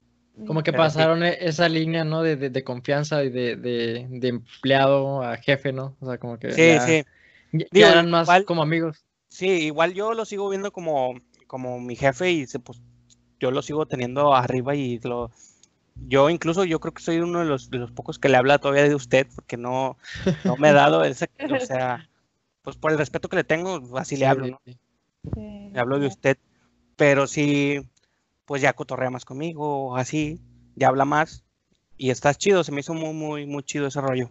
Como que Pero pasaron e- esa línea, ¿no? De, de, de confianza y de, de, de empleado a jefe, ¿no? O sea, como que Sí, ya, sí. ya Digo, eran más igual- como amigos. Sí, igual yo lo sigo viendo como, como mi jefe y se, pues, yo lo sigo teniendo arriba y lo... Yo incluso yo creo que soy uno de los, de los pocos que le habla todavía de usted porque no, no me he dado ese, o sea, pues por el respeto que le tengo, así le hablo, ¿no? Sí. Le hablo de usted, pero sí, pues ya cotorrea más conmigo, así, ya habla más y está chido, se me hizo muy, muy, muy chido ese rollo.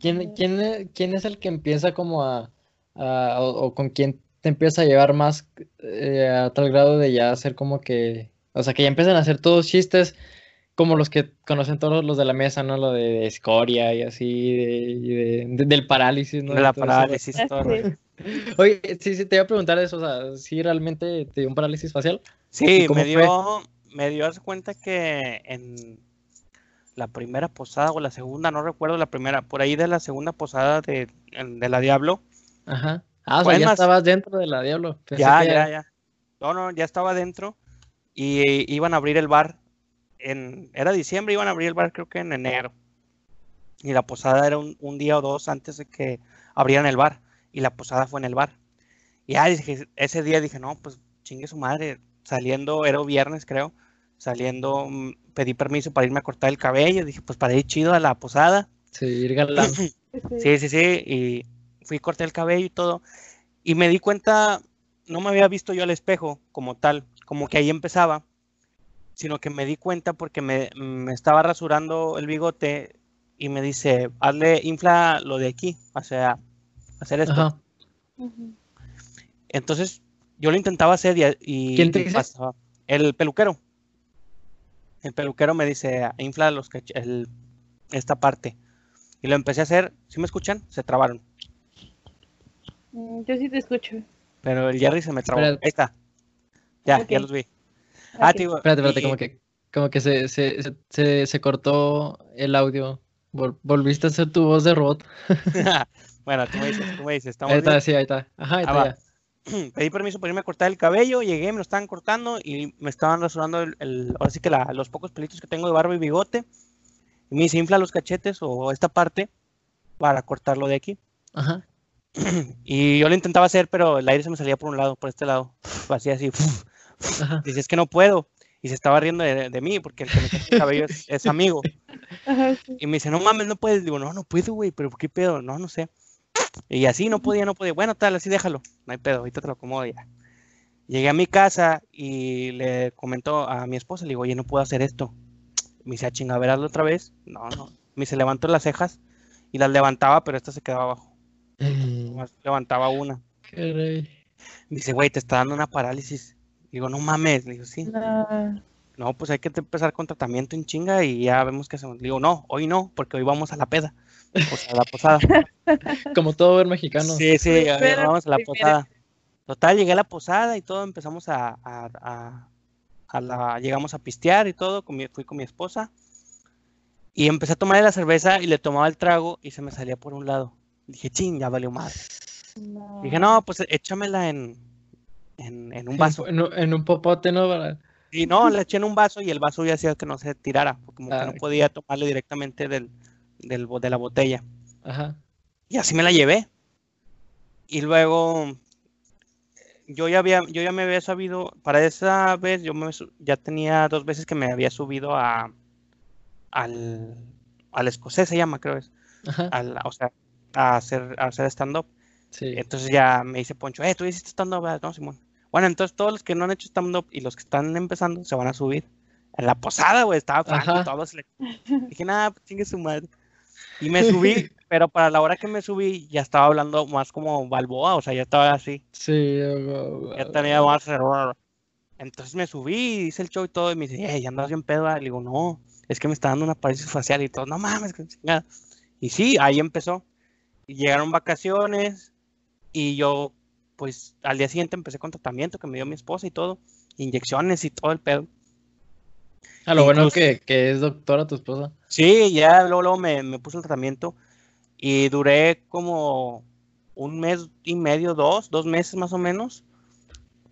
¿Quién, quién, quién es el que empieza como a, a- o, o con quién te empieza a llevar más eh, a tal grado de ya hacer como que, o sea, que ya empiezan a hacer todos chistes como los que conocen todos los de la mesa, ¿no? Lo de, escoria y así, de, y de- de- del parálisis, ¿no? De la parálisis, todo. Oye, sí, sí, te iba a preguntar eso, o sea, ¿sí realmente te dio un parálisis facial? Sí, ¿Y cómo me fue? dio, me dio, cuenta que en la primera posada o la segunda, no recuerdo la primera, por ahí de la segunda posada de, de la Diablo, Ajá. Ah, o sea, ya más- estabas dentro de la Diablo. Pensé ya, que- ya, ya. No, no, ya estaba dentro y iban a abrir el bar en, era diciembre, iban a abrir el bar creo que en enero. Y la posada era un, un día o dos antes de que abrieran el bar y la posada fue en el bar. Y ya dije, ese día dije, no, pues chingue su madre, saliendo, era viernes creo, saliendo mm, pedí permiso para irme a cortar el cabello, dije, pues para ir chido a la posada. Sí, ir galán. Sí. Sí, sí, sí, y fui, corté el cabello y todo, y me di cuenta, no me había visto yo al espejo como tal, como que ahí empezaba, sino que me di cuenta porque me, me estaba rasurando el bigote y me dice, hazle, infla lo de aquí, o sea, hacer esto. Ajá. Entonces yo lo intentaba hacer y, y- ¿Quién te dice? pasaba. El peluquero. El peluquero me dice, infla los cach- el- esta parte. Y lo empecé a hacer, ¿sí me escuchan? Se trabaron. Mm, Yo sí te escucho. Pero el Jerry se me trabó. Espérate. Ahí está. Ya, ya los vi. Ah, digo, Espérate, espérate, y- como que, como que se, se, se, se, se cortó el audio. Vol- volviste a hacer tu voz de robot. bueno, tú me dices, tú me dices, estamos Ahí está, bien? sí, ahí está. Ajá, ahí Ah, está ya. Pedí permiso para irme a cortar el cabello, llegué, me lo estaban cortando y me estaban rasurando el, el- ahora sí que la- los pocos pelitos que tengo de barba y bigote. Y me dice, infla los cachetes o esta parte para cortarlo de aquí. Ajá. Y yo lo intentaba hacer, pero el aire se me salía por un lado, por este lado. Así, así. Ajá. Dice, es que no puedo. Y se estaba riendo de, de mí porque el que me corta el cabello es, es amigo. Ajá, sí. Y me dice, no mames, no puedes. Digo, no, no puedo, güey, pero ¿qué pedo? No, no sé. Y así no podía, no podía. Bueno, tal, así déjalo. No hay pedo, ahorita te lo acomodo ya. Llegué a mi casa y le comentó a mi esposa, le digo, oye, no puedo hacer esto. Me dice, a chinga, veráslo otra vez. No, no. Me dice, levantó las cejas y las levantaba, pero esta se quedaba abajo. Eh, levantaba una. caray. Me dice, güey, te está dando una parálisis. Digo, no mames. Le digo, sí. No. No, pues hay que empezar con tratamiento en chinga y ya vemos qué hacemos. Le digo, no, hoy no, porque hoy vamos a la peda. O sea, a la posada. Como todo buen mexicano. Sí, sí, vamos a la posada. Total, llegué a la posada y todo, empezamos a, a- a- a la, llegamos a pistear y todo, con mi- fui con mi esposa. Y empecé a tomarle la cerveza y le tomaba el trago y se me salía por un lado. Dije, ching, ya valió madre. No. Dije, no, pues échamela en, en, en un vaso. En, un- en un popote, ¿no? Y no, le eché en un vaso y el vaso ya hacía que no se tirara, porque como que Ah, no podía tomarle directamente del, del, de la botella. Ajá. Y así me la llevé. Y luego yo ya había, yo ya me había sabido, para esa vez yo me ya tenía dos veces que me había subido a al, al escocés se llama, creo es, al, o sea, a hacer, a hacer stand-up. Sí. Entonces ya me dice Poncho, eh, tú hiciste stand-up, ¿verdad?". no, Simón. Bueno, entonces todos los que no han hecho stand-up y los que están empezando se van a subir. En la posada, güey, estaba Franco todos. le- Dije, nada, chingue su madre. Y me subí, pero para la hora que me subí ya estaba hablando más como Balboa, o sea, ya estaba así, Sí. ya tenía más. Entonces me subí, hice el show y todo, y me dice, eh, ya andas bien pedo. ah?". Le digo, no, es que me está dando una parálisis facial y todo, no mames, que chingada. Y sí, ahí empezó. Y llegaron vacaciones y yo, pues al día siguiente empecé con tratamiento que me dio mi esposa y todo, inyecciones y todo el pedo. A lo bueno que, que es doctora tu esposa. Sí, ya luego, luego me, me puso el tratamiento y duré como un mes y medio, dos, dos meses más o menos.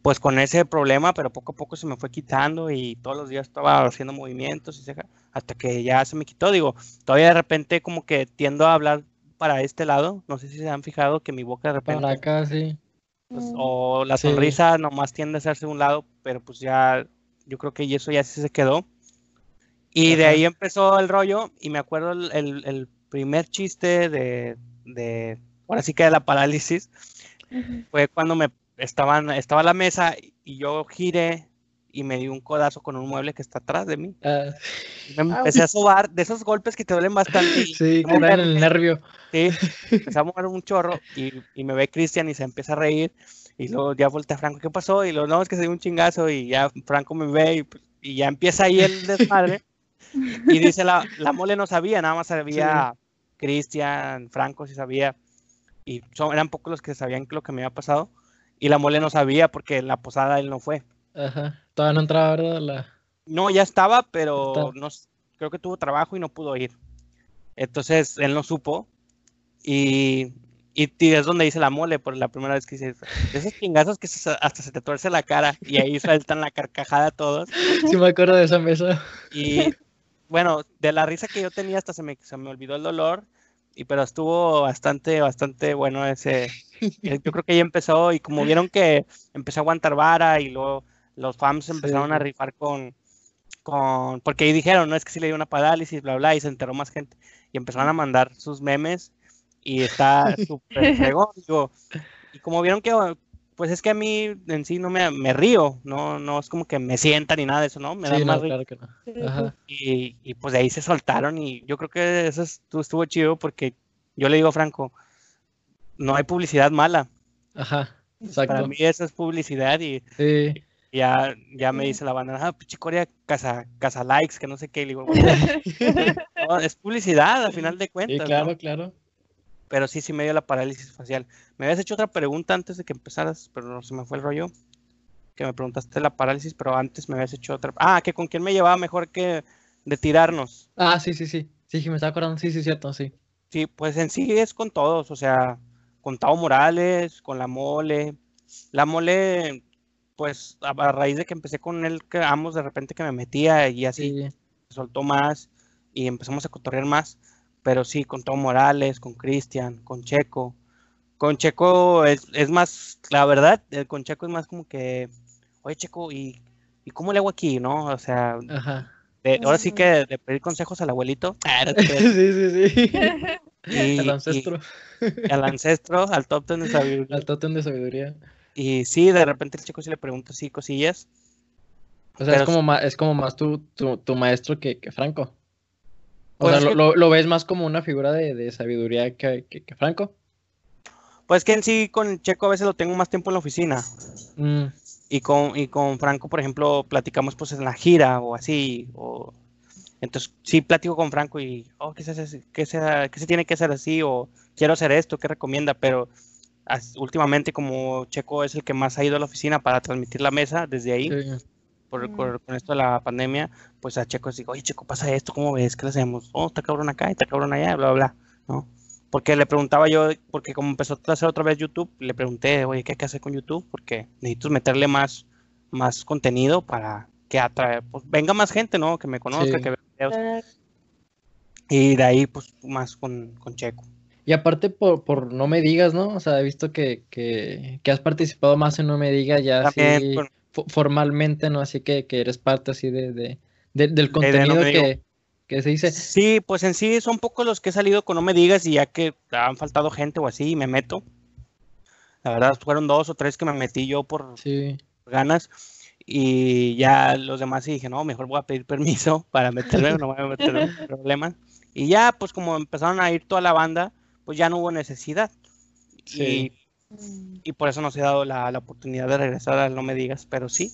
pues con ese problema, pero poco a poco se me fue quitando y todos los días estaba haciendo movimientos hasta que ya se me quitó. Digo, todavía de repente como que tiendo a hablar para este lado. No sé si se han fijado que mi boca de repente Para acá, sí. pues, o la Sí. sonrisa nomás tiende a hacerse un lado, pero pues ya yo creo que eso ya sí se quedó. Y de ahí empezó el rollo y me acuerdo el, el- el primer chiste de, de, ahora sí que de la parálisis, fue cuando me estaban, estaba la mesa y yo giré y me di un codazo con un mueble que está atrás de mí. Y me empecé a sobar de esos golpes que te duelen bastante. y- sí, que dan el nervio. Sí, empecé a mover un chorro y, y me ve Cristian y se empieza a reír. Y luego ya voltea a Franco, ¿qué pasó? Y luego, no, es que se dio un chingazo y ya Franco me ve y, pues, y ya empieza ahí el desmadre. Y dice, la, la mole no sabía, nada más sabía Cristian, Franco sí sabía. Y son, eran pocos los que sabían lo que me había pasado. Y la mole no sabía porque en la posada él no fue. Ajá. Todavía no entraba, ¿verdad? La... No, ya estaba, pero no, creo que tuvo trabajo y no pudo ir. Entonces él no supo. Y, y, y es donde dice la mole por la primera vez que dice esos chingazos que se- hasta se te tuerce la cara. Y ahí sueltan la carcajada todos. Sí me acuerdo de esa mesa. Y bueno, de la risa que yo tenía hasta se me, se me olvidó el dolor. Y pero estuvo bastante, bastante bueno ese. eh, Yo creo que ahí empezó. Y como vieron que empezó a aguantar vara y luego los fans empezaron a Sí. rifar con, con. Porque ahí dijeron, no es que sí le dio una parálisis, bla, bla, y se enteró más gente. Y empezaron a mandar sus memes. Y está súper fregón, digo, Y como vieron que. Pues es que a mí en sí no me, me río, no, no es como que me sientan ni nada de eso, ¿no? Me da Sí, más no, risa. claro que no. Ajá. Y, y, pues de ahí se soltaron y yo creo que eso estuvo, estuvo chido porque yo le digo a Franco, no hay publicidad mala. Ajá. Para Exacto. mí eso es publicidad y Sí. ya, ya me dice la banda, ah, pinche Corea, casa, casa likes, que no sé qué. Y le digo, "Bueno, no, es publicidad al final de Sí, cuentas. ¿no?". claro, claro. Pero sí, sí me dio la parálisis facial. Me habías hecho otra pregunta antes de que empezaras, pero no se me fue el rollo. Que me preguntaste la parálisis, pero antes me habías hecho otra. Ah, que con quién me llevaba mejor que de tirarnos. Ah, sí, sí, sí. Sí, me estaba acordando. Sí, sí, cierto, sí. Sí, pues en sí es con todos, o sea, con Tavo Morales, con la mole. La mole, pues a, a raíz de que empecé con él, que ambos de repente que me metía y así Sí. soltó más y empezamos a cotorrear más. Pero sí, con Tavo Morales, con Cristian, con Checo. Con Checo es, es más, la verdad, con Checo es más como que, oye Checo, ¿y, ¿y cómo le hago aquí? ¿No? O sea, Ajá. de- ahora sí que de pedir consejos al abuelito. Ah. Sí, sí, sí. Y- y- ancestro. al ancestro, al top ten de sabiduría. Al tótem de sabiduría. Y sí, de repente el chico sí le pregunta así cosillas. O sea, es como más, es como más tu, tu, tu maestro que, que Franco. O Pues sea, es lo, que- lo- lo ves más como una figura de, de sabiduría que, que, que Franco. Pues que en sí con Checo a veces lo tengo más tiempo en la oficina. Mm, Y con, y con Franco, por ejemplo, platicamos pues en la gira o así. O... Entonces sí platico con Franco y, oh, ¿qué se, hace- qué se, qué se tiene que hacer así? O quiero hacer esto, ¿qué recomienda? Pero últimamente como Checo es el que más ha ido a la oficina para transmitir la mesa desde ahí. sí. Por, Mm. por- con esto de la pandemia, pues a Checo les digo, oye Checo, pasa esto, ¿cómo ves? ¿Qué le hacemos? Oh, está cabrón acá y está cabrón allá, bla, bla, bla, ¿no? Porque le preguntaba yo, porque como empezó a hacer otra vez YouTube, le pregunté, oye, ¿qué hay que hacer con YouTube? Porque necesito meterle más, más contenido para que atrae, pues venga más gente, ¿no? Que me conozca, Sí. que vea videos. Y de ahí, pues, más con, con Checo. Y aparte por, por No Me Digas, ¿no? O sea, he visto que, que, que has participado más en No Me Digas ya También, fo- formalmente, ¿no? Así que, que eres parte así de, de, de- del de No contenido que, que se dice. Sí, pues en sí son pocos los que he salido con No Me Digas y ya que han faltado gente o así, me meto. La verdad, fueron dos o tres que me metí yo por Sí. ganas y ya los demás sí dije, no, mejor voy a pedir permiso para meterme, no voy a meter en problemas. Y ya, pues como empezaron a ir toda la banda, pues ya no hubo necesidad. Sí. Mm. Y, por eso no se ha dado la, la oportunidad de regresar al No Me Digas, pero sí.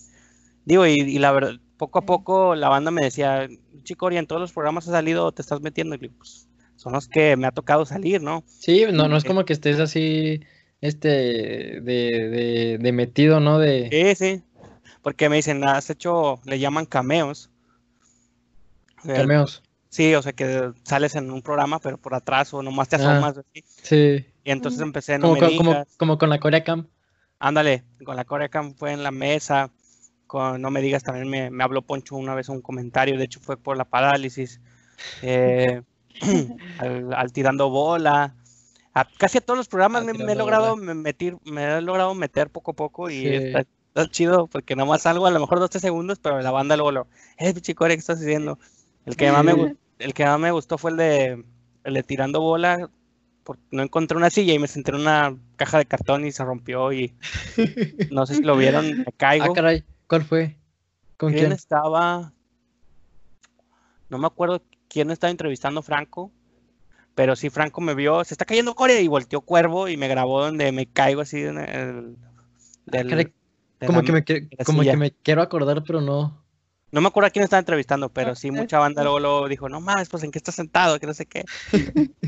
Digo, y, y la verdad, poco a poco la banda me decía, chico, y en todos los programas has salido, te estás metiendo. Y digo, pues son los que me ha tocado salir, ¿no? Sí, no, no es Sí. como que estés así, este, de, de, de metido, ¿no? De, Sí, sí. Porque me dicen, has hecho, le llaman cameos. O sea, cameos. Sí, o sea que sales en un programa, pero por atrás o nomás te Ah. asomas así. Sí. Y entonces empecé, no Como, me con- como, como con la Corea Cam. Ándale, con la Coreacam fue en la mesa. Con No Me Digas también me, me habló Poncho una vez un comentario. De hecho, fue por la parálisis. Eh, al, al tirando bola. A casi a todos los programas me, me he logrado meter, me he logrado meter poco a poco y Sí. está, está chido porque nomás salgo a lo mejor dos tres segundos, pero la banda luego lo, eh, Core, ¿qué estás haciendo? El que más me el que más me gustó fue el de el de tirando bola, porque no encontré una silla y me senté en una caja de cartón y se rompió y no sé si lo vieron, me Ah, caigo. caray, ¿cuál fue? ¿Con ¿Quién quién? estaba? No me acuerdo quién estaba entrevistando a Franco, pero sí Franco me vio, se está cayendo Core y volteó Cuervo y me grabó donde me caigo así en el, del- Caray, de Como la- que me, que- la como silla. que me quiero acordar, pero no. No me acuerdo a quién estaba entrevistando, pero sí mucha banda luego, luego dijo, no mames, pues en qué estás sentado, que no sé qué.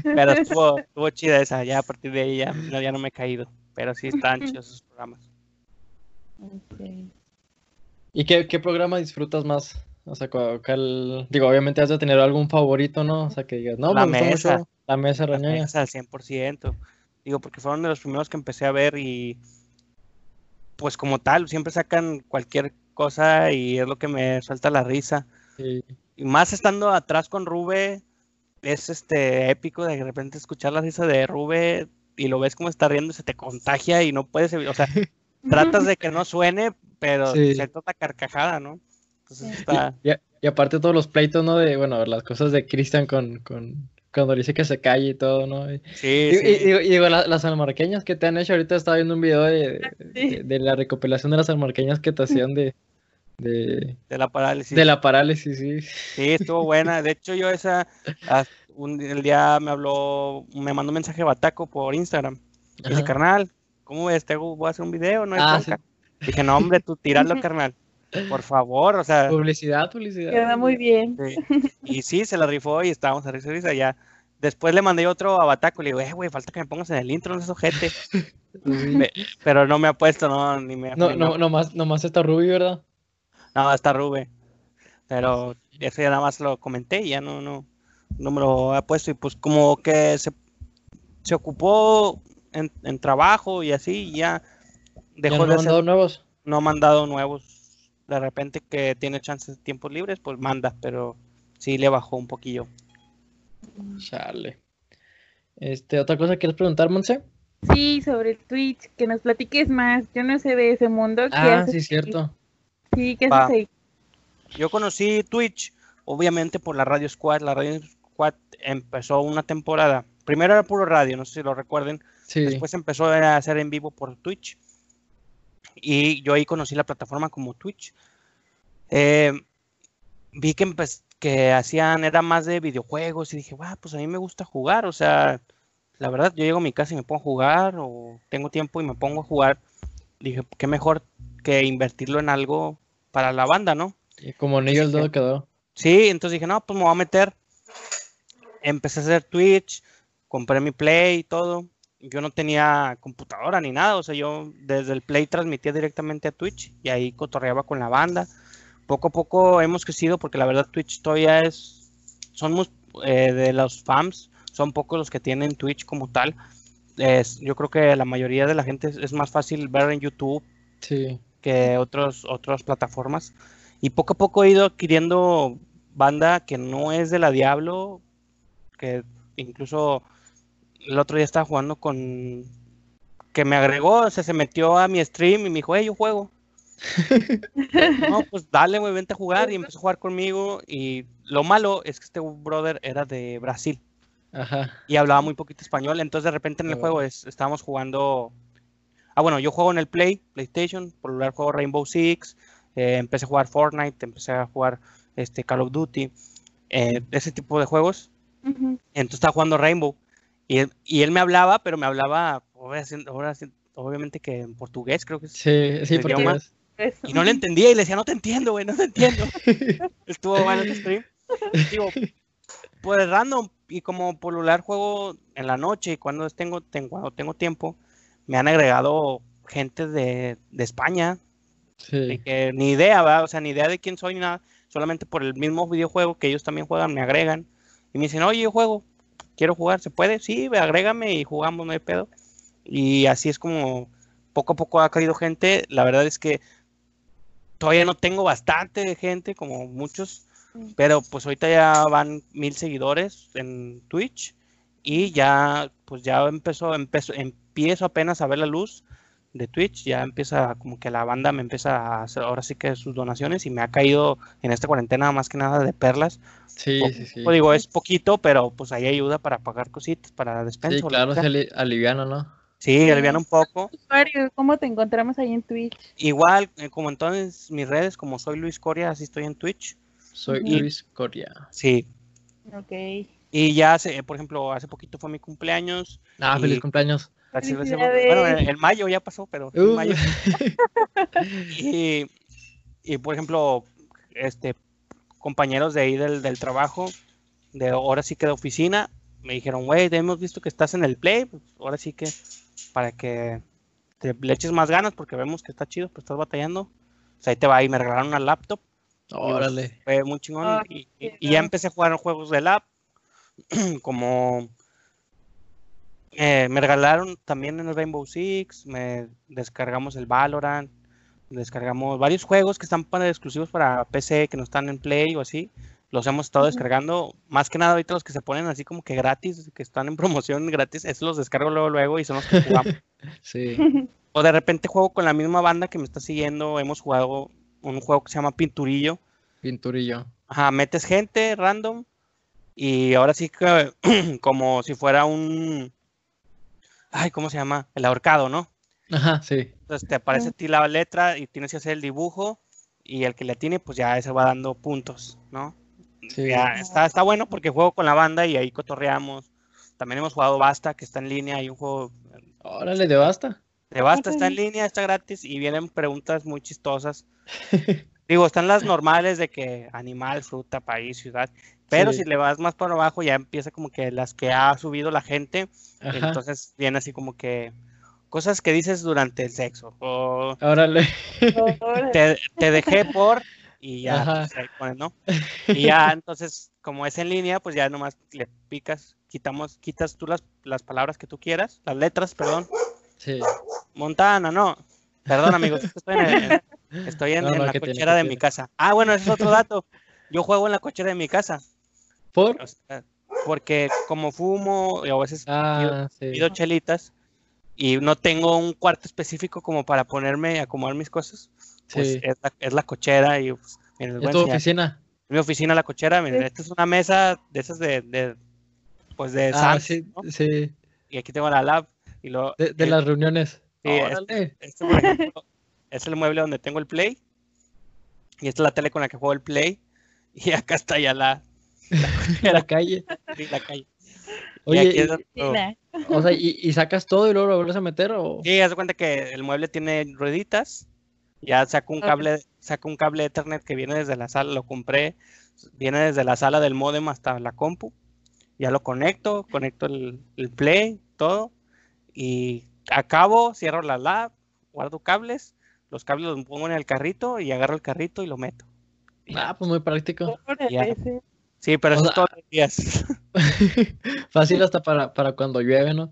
Pero estuvo, estuvo chida esa, ya a partir de ahí ya, no, ya no me he caído. Pero sí están chidos esos programas. Ok. ¿Y qué, qué programa disfrutas más? O sea, cuál- digo, obviamente has de tener algún favorito, ¿no? O sea, que digas, no, La me gustó Mesa. mucho la mesa reñoña. mesas al 100%. Digo, porque fueron de los primeros que empecé a ver y pues como tal, siempre sacan cualquier cosa y es lo que me suelta la risa. Sí. Y más estando atrás con Rube, es este épico de repente escuchar la risa de Rube y lo ves como está riendo y se te contagia y no puedes, o sea, tratas de que no suene, pero Sí. se trata carcajada, ¿no? Entonces está, Y, y aparte todos los pleitos, ¿no? De, bueno, las cosas de Cristian con, con, cuando dice que se calle y todo, ¿no? Y, sí, y- sí. y digo, y digo, la- las almarqueñas que te han hecho, ahorita estaba viendo un video de, Sí. de, de la recopilación de las almarqueñas que te hacían de, de, de la parálisis. de la parálisis, sí. Sí, estuvo buena. De hecho, yo esa, ah, un, el día me habló, me mandó un mensaje Bataco por Instagram. Y dice, carnal, ¿cómo ves? ¿Te hago- voy a hacer un video? No hay Ah, bronca". Dije, no, hombre, tú tíralo, carnal. Por favor, o sea. Publicidad, publicidad. Queda muy bien. sí. Y sí, se la rifó y estábamos a risa y risa ya. Después le mandé otro a Bataco y le digo, eh, güey, falta que me pongas en el intro, no es ojete. Me- Pero no me ha puesto, no, ni me ha No, no, nomás, nomás está Ruby, ¿verdad? No, está Rube. Pero eso ya nada más lo comenté y ya no, no, no me lo ha puesto. Y pues como que se, se ocupó en, en trabajo y así, y ya ¿Ya dejó no de han hacer, nuevos? no ha mandado nuevos. De repente que tiene chances de tiempos libres, pues manda, pero sí le bajó un poquillo. Chale. Este, ¿otra cosa quieres preguntar, Monse? Sí, sobre el Twitch, que nos platiques más. Yo no sé de ese mundo. ¿Qué Ah, haces sí, ahí? cierto. Sí, ¿qué haces ahí? Yo conocí Twitch, obviamente por la Radio Squad. La Radio Squad empezó una temporada. Primero era puro radio, no sé si lo recuerden. Sí. Después empezó a hacer en vivo por Twitch. Y yo ahí conocí la plataforma como Twitch. Eh, vi que, empe- que hacían, era más de videojuegos y dije, "Guau, pues a mí me gusta jugar. O sea, la verdad, yo llego a mi casa y me pongo a jugar o tengo tiempo y me pongo a jugar. Dije, qué mejor que invertirlo en algo para la banda, ¿no? Y como anillo Dije, dedo quedó. Sí, entonces dije, no, pues me voy a meter. Empecé a hacer Twitch, compré mi Play y todo. Yo no tenía computadora ni nada, o sea, yo desde el Play transmitía directamente a Twitch y ahí cotorreaba con la banda. Poco a poco hemos crecido porque la verdad Twitch todavía es, somos eh, de los fans, son pocos los que tienen Twitch como tal. Es- yo creo que la mayoría de la gente es, es más fácil ver en YouTube Sí. que otros, otras plataformas. Y poco a poco he ido adquiriendo banda que no es de la Diablo, que incluso el otro día estaba jugando con... que me agregó, o sea, se metió a mi stream y me dijo, hey, yo juego. no, pues dale, güey, vente a jugar. Y empezó a jugar conmigo. Y lo malo es que este brother era de Brasil Ajá. y hablaba muy poquito español. Entonces de repente en el Ah. juego es- estábamos jugando. Ah, bueno, yo juego en el Play, PlayStation, por lugar juego Rainbow Six, eh, empecé a jugar Fortnite, empecé a jugar este Call of Duty, eh, ese tipo de juegos. Entonces estaba jugando Rainbow y él, y él me hablaba, pero me hablaba, obviamente que en portugués, creo que es. Sí, sí, Eso. Y no le entendía y le decía, no te entiendo, güey, no te entiendo. Estuvo bueno el stream. Digo, pues random. Y como por lugar juego en la noche y cuando tengo, tengo, cuando tengo tiempo, me han agregado gente de, de España. de Sí. que ni idea, ¿verdad? O sea, ni idea de quién soy ni nada. Solamente por el mismo videojuego que ellos también juegan, me agregan. Y me dicen, oye, yo juego, quiero jugar, ¿se puede? Sí, agrégame y jugamos, no hay pedo. Y así es como poco a poco ha caído gente. La verdad es que todavía no tengo bastante gente, como muchos, pero pues ahorita ya van mil seguidores en Twitch y ya, pues ya empezó, empezó, empiezo apenas a ver la luz de Twitch, ya empieza como que la banda me empieza a hacer ahora sí que sus donaciones y me ha caído en esta cuarentena más que nada de perlas. Sí, Po- sí, sí. digo, es poquito, pero pues ahí ayuda para pagar cositas, para despensa. Sí, o claro, se aliviana, ¿no? Sí, alivian un poco. ¿Cómo te encontramos ahí en Twitch? Igual, eh, como en todas mis redes, como soy Luis Coria, así estoy en Twitch. Soy. Luis Coria. Sí. Ok. Y ya, hace, por ejemplo, hace poquito fue mi cumpleaños. Ah, feliz cumpleaños. Bueno, en, en mayo ya pasó, pero en Uh, mayo. Y, y, por ejemplo, este compañeros de ahí del, del trabajo, de ahora sí que de oficina, me dijeron, güey, hemos visto que estás en el play, pues, ahora sí que para que te le eches más ganas porque vemos que está chido, pues estás batallando. O sea, ahí te va y me regalaron una laptop. pues, Órale. Fue muy chingón. Y, y- ya empecé a jugar juegos de lab, como eh, me regalaron también en el Rainbow Six, me descargamos el Valorant, descargamos varios juegos que están para exclusivos para PC, que no están en Play o así. Los hemos estado descargando, más que nada ahorita los que se ponen así como que gratis, que están en promoción gratis, esos los descargo luego luego y son los que jugamos. Sí. o de repente juego con la misma banda que me está siguiendo, hemos jugado un juego que se llama Pinturillo, Pinturillo. Ajá, metes gente random y ahora sí que como si fuera un... Ay, ¿cómo se llama? El ahorcado, ¿no? Ajá, sí. Entonces te aparece a ti la letra y tienes que hacer el dibujo y el que le tiene pues ya ese va dando puntos, ¿no? Sí. Ya está, está bueno porque juego con la banda y ahí cotorreamos. También hemos jugado Basta, que está en línea, hay un juego Órale, de basta. de Basta, está en línea, está gratis y vienen preguntas muy chistosas. Digo, están las normales de que animal, fruta, país, ciudad, pero Sí. si le vas más por abajo ya empieza como que las que ha subido la gente, Ajá. entonces viene así como que cosas que dices durante el sexo o Órale. Te, te dejé por y ya pues, ahí pones, ¿no? Y ya entonces como es en línea, pues ya nomás le picas, quitamos, quitas tú las, las palabras que tú quieras, las letras, perdón. Sí. Montana, no. Perdón, amigos, estoy en, en- estoy en- No, en la cochera de tiene. mi casa. Ah, bueno, ese es otro dato. Yo juego en la cochera de mi casa. ¿Por? o sea, porque como fumo y a veces Ah, sí. pido chelitas y no tengo un cuarto específico como para ponerme a acomodar mis cosas, pues Sí. es, la, es la cochera y pues, miren, ¿Es tu enseñar. oficina? mi oficina, la cochera, miren, Sí. esta es una mesa de esas de, de, pues de Ah, Sam's, sí, ¿no? sí. y aquí tengo la lab y lo De, de el- las reuniones. Sí, este-. Este, por ejemplo, es el mueble donde tengo el Play. Y esta es la tele con la que juego el Play. Y acá está ya la, La calle. sí, la calle. y Oye, y- o sea, ¿y, y sacas todo y luego lo vuelves a meter o...? Sí, haz de cuenta que el mueble tiene rueditas. Ya saco un cable, saco un cable Ethernet que viene desde la sala, lo compré. Viene desde la sala del modem hasta la compu. Ya lo conecto, conecto el, el Play, todo. Y acabo, cierro la lab, guardo cables. Los cables los pongo en el carrito y agarro el carrito y lo meto. Ah, pues muy práctico. Ya. Sí. Pero O eso sea, es todos los días. Fácil hasta para, para cuando llueve, ¿no?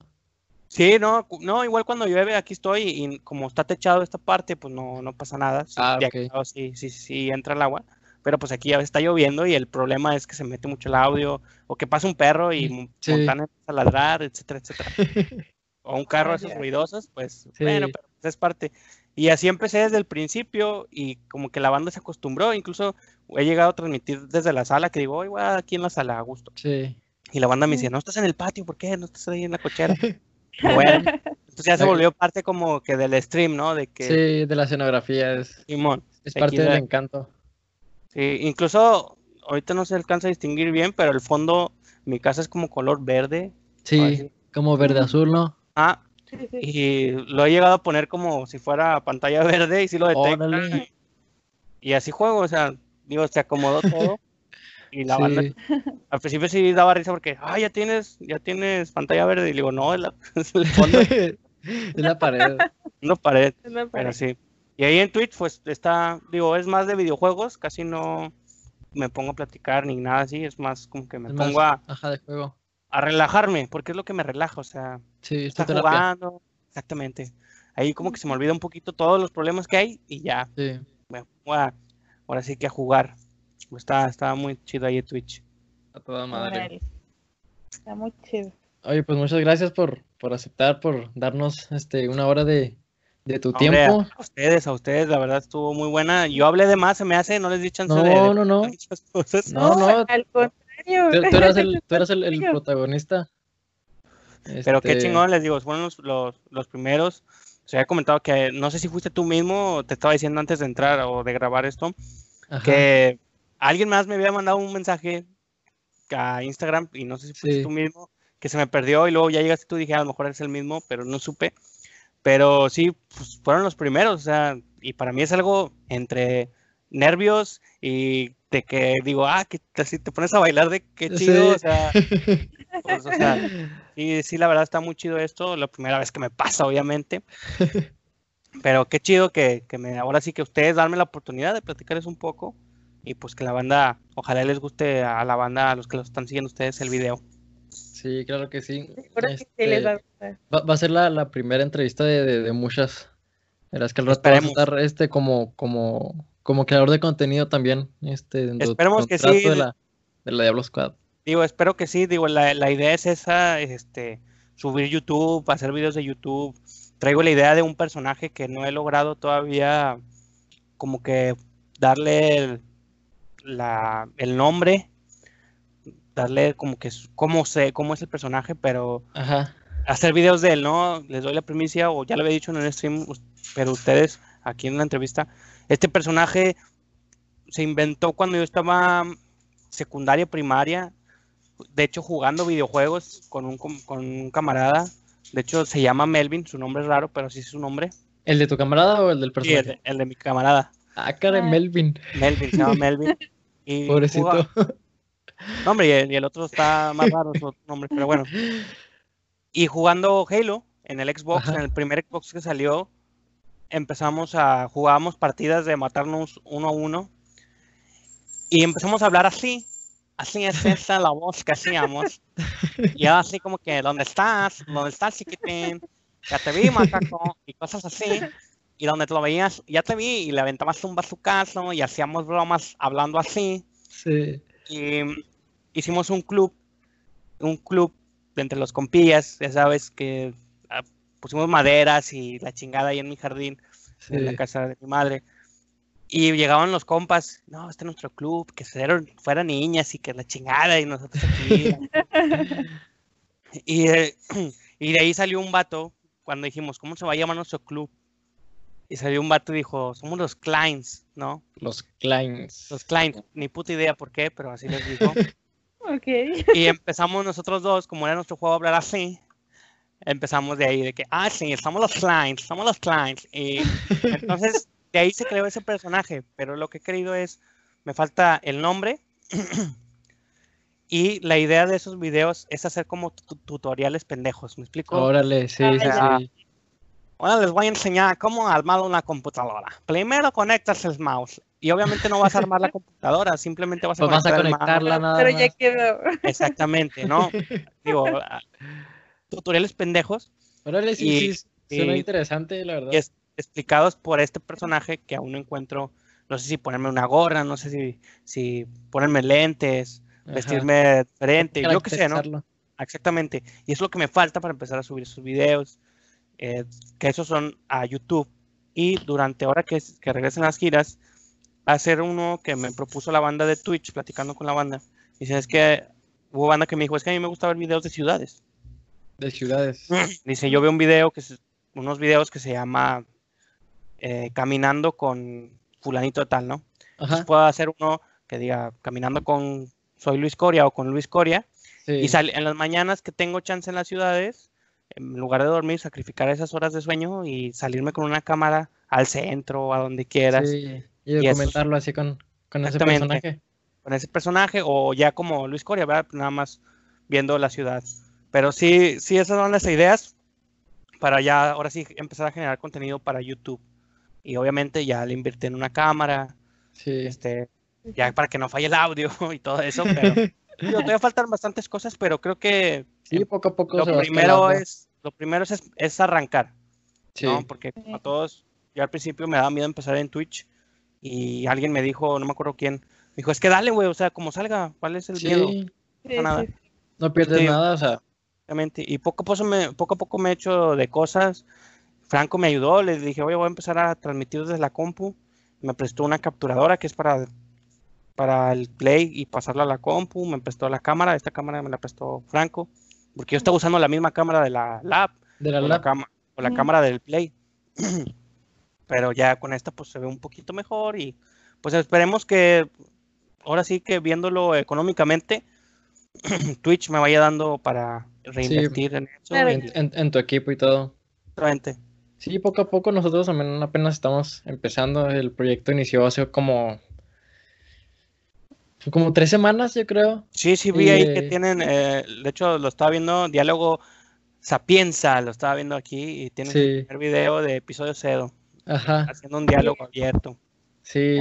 Sí, no, no, igual cuando llueve aquí estoy y como está techado esta parte, pues no, no pasa nada. Sí, Ah, de ok. aquel lado sí, sí, sí entra el agua, pero pues aquí ya está lloviendo y el problema es que se mete mucho el audio o que pasa un perro y Mm, sí. Empieza a ladrar, etcétera, etcétera. O un carro de esos Vaya. ruidosos, pues bueno, pero pues, es parte. Y así empecé desde el principio y como que la banda se acostumbró, incluso he llegado a transmitir desde la sala que digo, oye, voy aquí en la sala a gusto. Sí. Y la banda me decía, no estás en el patio, ¿por qué? No estás ahí en la cochera. Bueno, entonces ya se volvió parte como que del stream, ¿no? De que Sí, de la escenografía es, Simón. es parte del encanto. Sí, incluso ahorita no se alcanza a distinguir bien, pero el fondo, mi casa es como color verde. Sí, como verde azul, ¿no? Ah, Sí, sí. y lo he llegado a poner como si fuera pantalla verde y sí lo detecta. Y así juego, o sea, digo, se acomodó todo. Y la banda, al principio sí daba risa porque, ah, ya tienes, ya tienes pantalla verde. Y le digo, no, es, la, es el fondo de es la pared. una pared. Es la Pero sí. Y ahí en Twitch, pues está, digo, es más de videojuegos, casi no me pongo a platicar ni nada así, es más como que me Es más, pongo a, Ajá, de juego. A relajarme, porque es lo que me relaja, o sea, Sí, es tu estar terapia. jugando, exactamente. ahí como que se me olvida un poquito todos los problemas que hay y ya, Sí. a- ahora sí que a jugar. Está, está muy chido ahí Twitch. A toda madre. Está muy chido. Oye, pues muchas gracias por, por aceptar, por darnos este una hora de, de tu Hombre, tiempo. A ustedes, a ustedes, la verdad estuvo muy buena. Yo hablé de más, se me hace, no les di chance No, de, de no, no. muchas cosas. No, no. Al contrario. Tú, tú eras el, tú eras el, el protagonista. Pero qué Este, chingón, les digo, fueron los, los, los primeros. Se había comentado que no sé si fuiste tú mismo, te estaba diciendo antes de entrar o de grabar esto, ajá. que alguien más me había mandado un mensaje a Instagram y no sé si fuiste Sí. tú mismo, que se me perdió y luego ya llegaste tú y dije, a lo mejor eres el mismo, pero no supe. Pero sí, pues, fueron los primeros, o sea, y para mí es algo entre nervios y de que digo, ah, que te, si te pones a bailar de qué Sí. chido, o sea, pues, o sea, sí, sí, la verdad está muy chido esto, la primera vez que me pasa, obviamente. Pero qué chido que, que me, ahora sí que ustedes darme la oportunidad de platicarles un poco y pues que la banda, ojalá les guste a la banda, a los que lo están siguiendo ustedes el video. Sí, claro que sí. Seguro que sí les va a Este, gustar. va, va a ser la, la primera entrevista de, de- de muchas. Verás que al rato vas a Esperemos. estar este como, como, como creador de contenido también. Este, Esperemos que sí. De la, de la Diablo Squad. Digo, espero que sí, digo, la, la idea es esa, este, subir YouTube, hacer videos de YouTube. Traigo la idea de un personaje que no he logrado todavía como que darle el, la- el nombre, darle como que cómo sé, cómo es el personaje, pero Ajá. hacer videos de él, ¿no? Les doy la primicia, o ya lo había dicho en el stream, pero ustedes aquí en la entrevista, este personaje se inventó cuando yo estaba secundaria, primaria, de hecho jugando videojuegos con un, com- con un camarada, de hecho se llama Melvin, su nombre es raro, pero sí es su nombre, ¿El de tu camarada o el del sí, el, personaje? de- el de mi camarada, Ah, cara, Ah. Melvin. Melvin, se llama Melvin. Y Pobrecito. jugaba- No, hombre, y el, y el otro está más raro su otro nombre, pero bueno. Y jugando Halo en el Xbox, Ajá. en el primer Xbox que salió, empezamos a jugábamos partidas de matarnos uno a uno y empezamos a hablar así. Así es esa la voz que hacíamos. Y era así como que, ¿dónde estás? ¿Dónde estás, chiquitín? Ya te vi, macaco. Y cosas así. Y donde te lo veías, ya te vi, y le aventabas un bazucazo y hacíamos bromas hablando así. Sí. Y hicimos un club, un club entre los compillas, ya sabes que ah, pusimos maderas y la chingada ahí en mi jardín, en la Sí. casa de mi madre. Y llegaban los compas, no, este es nuestro club, que fueran, fueran niñas y que la chingada y nosotros aquí. y, eh, y de ahí salió un vato cuando dijimos, ¿cómo se va a llamar nuestro club? Y salió un vato y dijo, somos los Kleins, ¿no? Los Kleins. Los Kleins, ni puta idea por qué, pero así les dijo. Ok. Y empezamos nosotros dos, como era nuestro juego hablar así, empezamos de ahí, de que, ah, sí, somos los Kleins, somos los Kleins. Y entonces de ahí se creó ese personaje, pero lo que he querido es, me falta el nombre. Y la idea de esos videos es hacer como tu- tutoriales pendejos, ¿me explico? Órale, sí, sí, Ah, sí. Ahora les voy a enseñar cómo armar una computadora. Primero conectas el mouse. Y obviamente no vas a armar la computadora, simplemente vas a Pues vas a conectar el mouse. conectarla nada Pero ya quedó. Exactamente, ¿no? Digo, tutoriales pendejos Órale, sí, y- sí. Suena y- interesante, la verdad. y es- explicados por este personaje que aún no encuentro, no sé si ponerme una gorra, no sé si, si ponerme lentes, Ajá. vestirme diferente, yo qué sé, ¿no? Exactamente. Y es lo que me falta para empezar a subir esos videos, eh, que esos son a YouTube. Y durante ahora que, que regresen las giras, hacer uno que me propuso la banda de Twitch, platicando con la banda. Dice, es que hubo banda que me dijo, es que a mí me gusta ver videos de ciudades. De ciudades. Dice, yo veo un video, que es- unos videos que se llama eh, Caminando con fulanito de tal, ¿no? Entonces Ajá. puedo hacer uno que diga, caminando con soy Luis Coria o con Luis Coria. Sí. Y sal- en las mañanas que tengo chance en las ciudades, en lugar de dormir, sacrificar esas horas de sueño y salirme con una cámara al centro o a donde quieras Sí, Y documentarlo así con, con ese personaje. con ese personaje o ya como Luis Coria, ¿verdad? Nada más viendo la ciudad. Pero sí, sí, esas son las ideas para ya, ahora sí, empezar a generar contenido para YouTube. Y obviamente ya le invertí en una cámara, Sí. este, ya para que no falle el audio y todo eso, pero todavía faltan bastantes cosas, pero creo que Sí, poco a poco lo se va primero es lo primero es, es arrancar Sí. ¿no? Porque a todos, yo al principio me daba miedo empezar en Twitch y alguien me dijo, no me acuerdo quién, me dijo, es que dale, güey, o sea, como salga, ¿cuál es el miedo? Sí, Sí, nada. sí, no pierdes Sí. nada, o sea, Exactamente. Y poco a poco me, poco a poco me he hecho de cosas. Franco me ayudó, le dije, oye, voy a empezar a transmitir desde la compu. Me prestó una capturadora que es para, para el play y pasarla a la compu. Me prestó la cámara, esta cámara me la prestó Franco, porque yo estaba usando la misma cámara de la lab de la o la, lab. cama- o la cámara del play. Pero ya con esta pues se ve un poquito mejor y pues esperemos que ahora sí que viéndolo económicamente, Twitch me vaya dando para reinvertir en eso. En, en- en tu equipo y todo. Exactamente. Sí, poco a poco nosotros también apenas estamos empezando. El proyecto inició hace como, como tres semanas, yo creo. Sí, sí, vi ahí que tienen, eh, de hecho lo estaba viendo, Diálogo Sapienza, lo estaba viendo aquí y tienen Sí. el primer video de episodio cero, Ajá, haciendo un diálogo abierto. sí.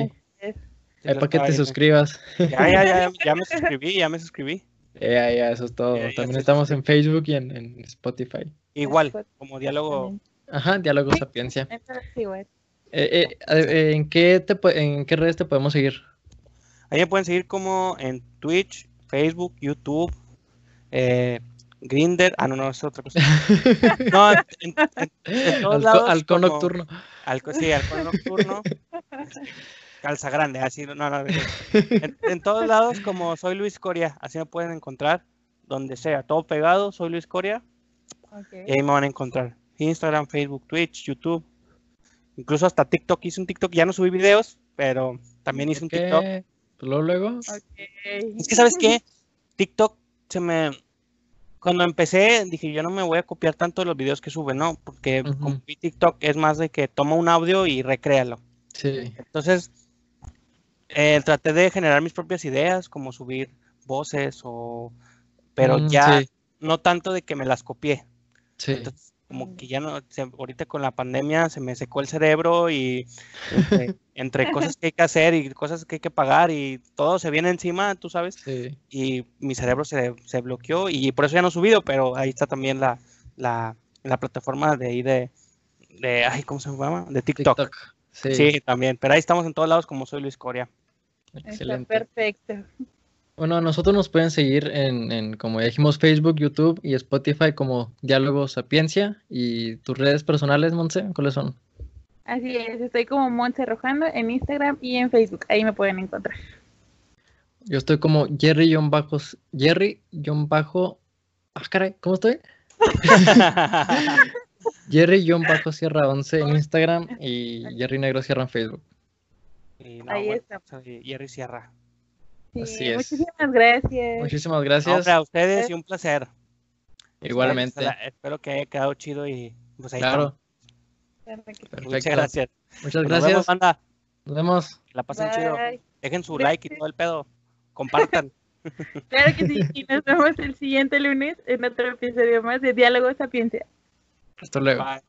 para que te suscribas. Ya, ya, ya, ya me suscribí, ya me suscribí. Ya, ya, eso es todo. También estamos en Facebook y en, en Spotify. Igual, como diálogo, Ajá, Diálogo Sapiencia. Eh, eh, eh, ¿en, qué te, ¿En qué redes te podemos seguir? ahí me pueden seguir como en Twitch, Facebook, YouTube, eh, Grinder, ah, no, no, es otra cosa. No, en, en- en- en todos Halco- lados. halcón como- nocturno. Alco- sí, halcón nocturno. calza grande, así, no, no. En, en todos lados, como soy Luis Coria, así me pueden encontrar, donde sea, todo pegado, soy Luis Coria, y ahí me van a encontrar. Instagram, Facebook, Twitch, YouTube, incluso hasta TikTok. Hice un TikTok, ya no subí videos, pero también hice un TikTok. Pues luego, luego. Es que, ¿sabes qué? TikTok se me. Cuando empecé, dije, yo no me voy a copiar tanto de los videos que sube, ¿no? Porque Ujú. como vi TikTok es más de que toma un audio y recréalo. Sí. Entonces, eh, traté de generar mis propias ideas, como subir voces o... Pero Mm, ya sí, no tanto de que me las copié. sí. Entonces, como que ya no, se- ahorita con la pandemia se me secó el cerebro y entre, entre cosas que hay que hacer y cosas que hay que pagar y todo se viene encima, tú sabes, sí. y mi cerebro se, se bloqueó y por eso ya no he subido, pero ahí está también la, la, la plataforma de ahí de, de, ay, ¿cómo se llama? De TikTok. TikTok. Sí, Sí, también, pero ahí estamos en todos lados como soy Luis Coria. Está excelente. perfecto. Bueno, a nosotros nos pueden seguir en, en, como ya dijimos, Facebook, YouTube y Spotify como Diálogo Sapiencia. ¿Y tus redes personales, Monse? ¿Cuáles son? Así es, estoy como Montse Rojando en Instagram y en Facebook. Ahí me pueden encontrar. Yo estoy como Jerry-Bajo. Jerry-Bajo. Ah, caray, ¿cómo estoy? Jerry-Sierra 11 en Instagram y Jerry Negro Sierra en Facebook. Y no, Ahí bueno, está. Jerry Sierra. Sí, Así es. Muchísimas gracias. Muchísimas gracias. hombre, a ustedes y un placer. Igualmente. Espero, espero que haya quedado chido y pues ahí Claro. Muchas gracias. Muchas Nos vemos, gracias. banda. Nos vemos. Que La pasen chido. Dejen su like y todo el pedo. Compartan. Claro que sí. Y nos vemos el siguiente lunes en otro episodio más de Diálogo Sapiencia. Hasta luego. Bye.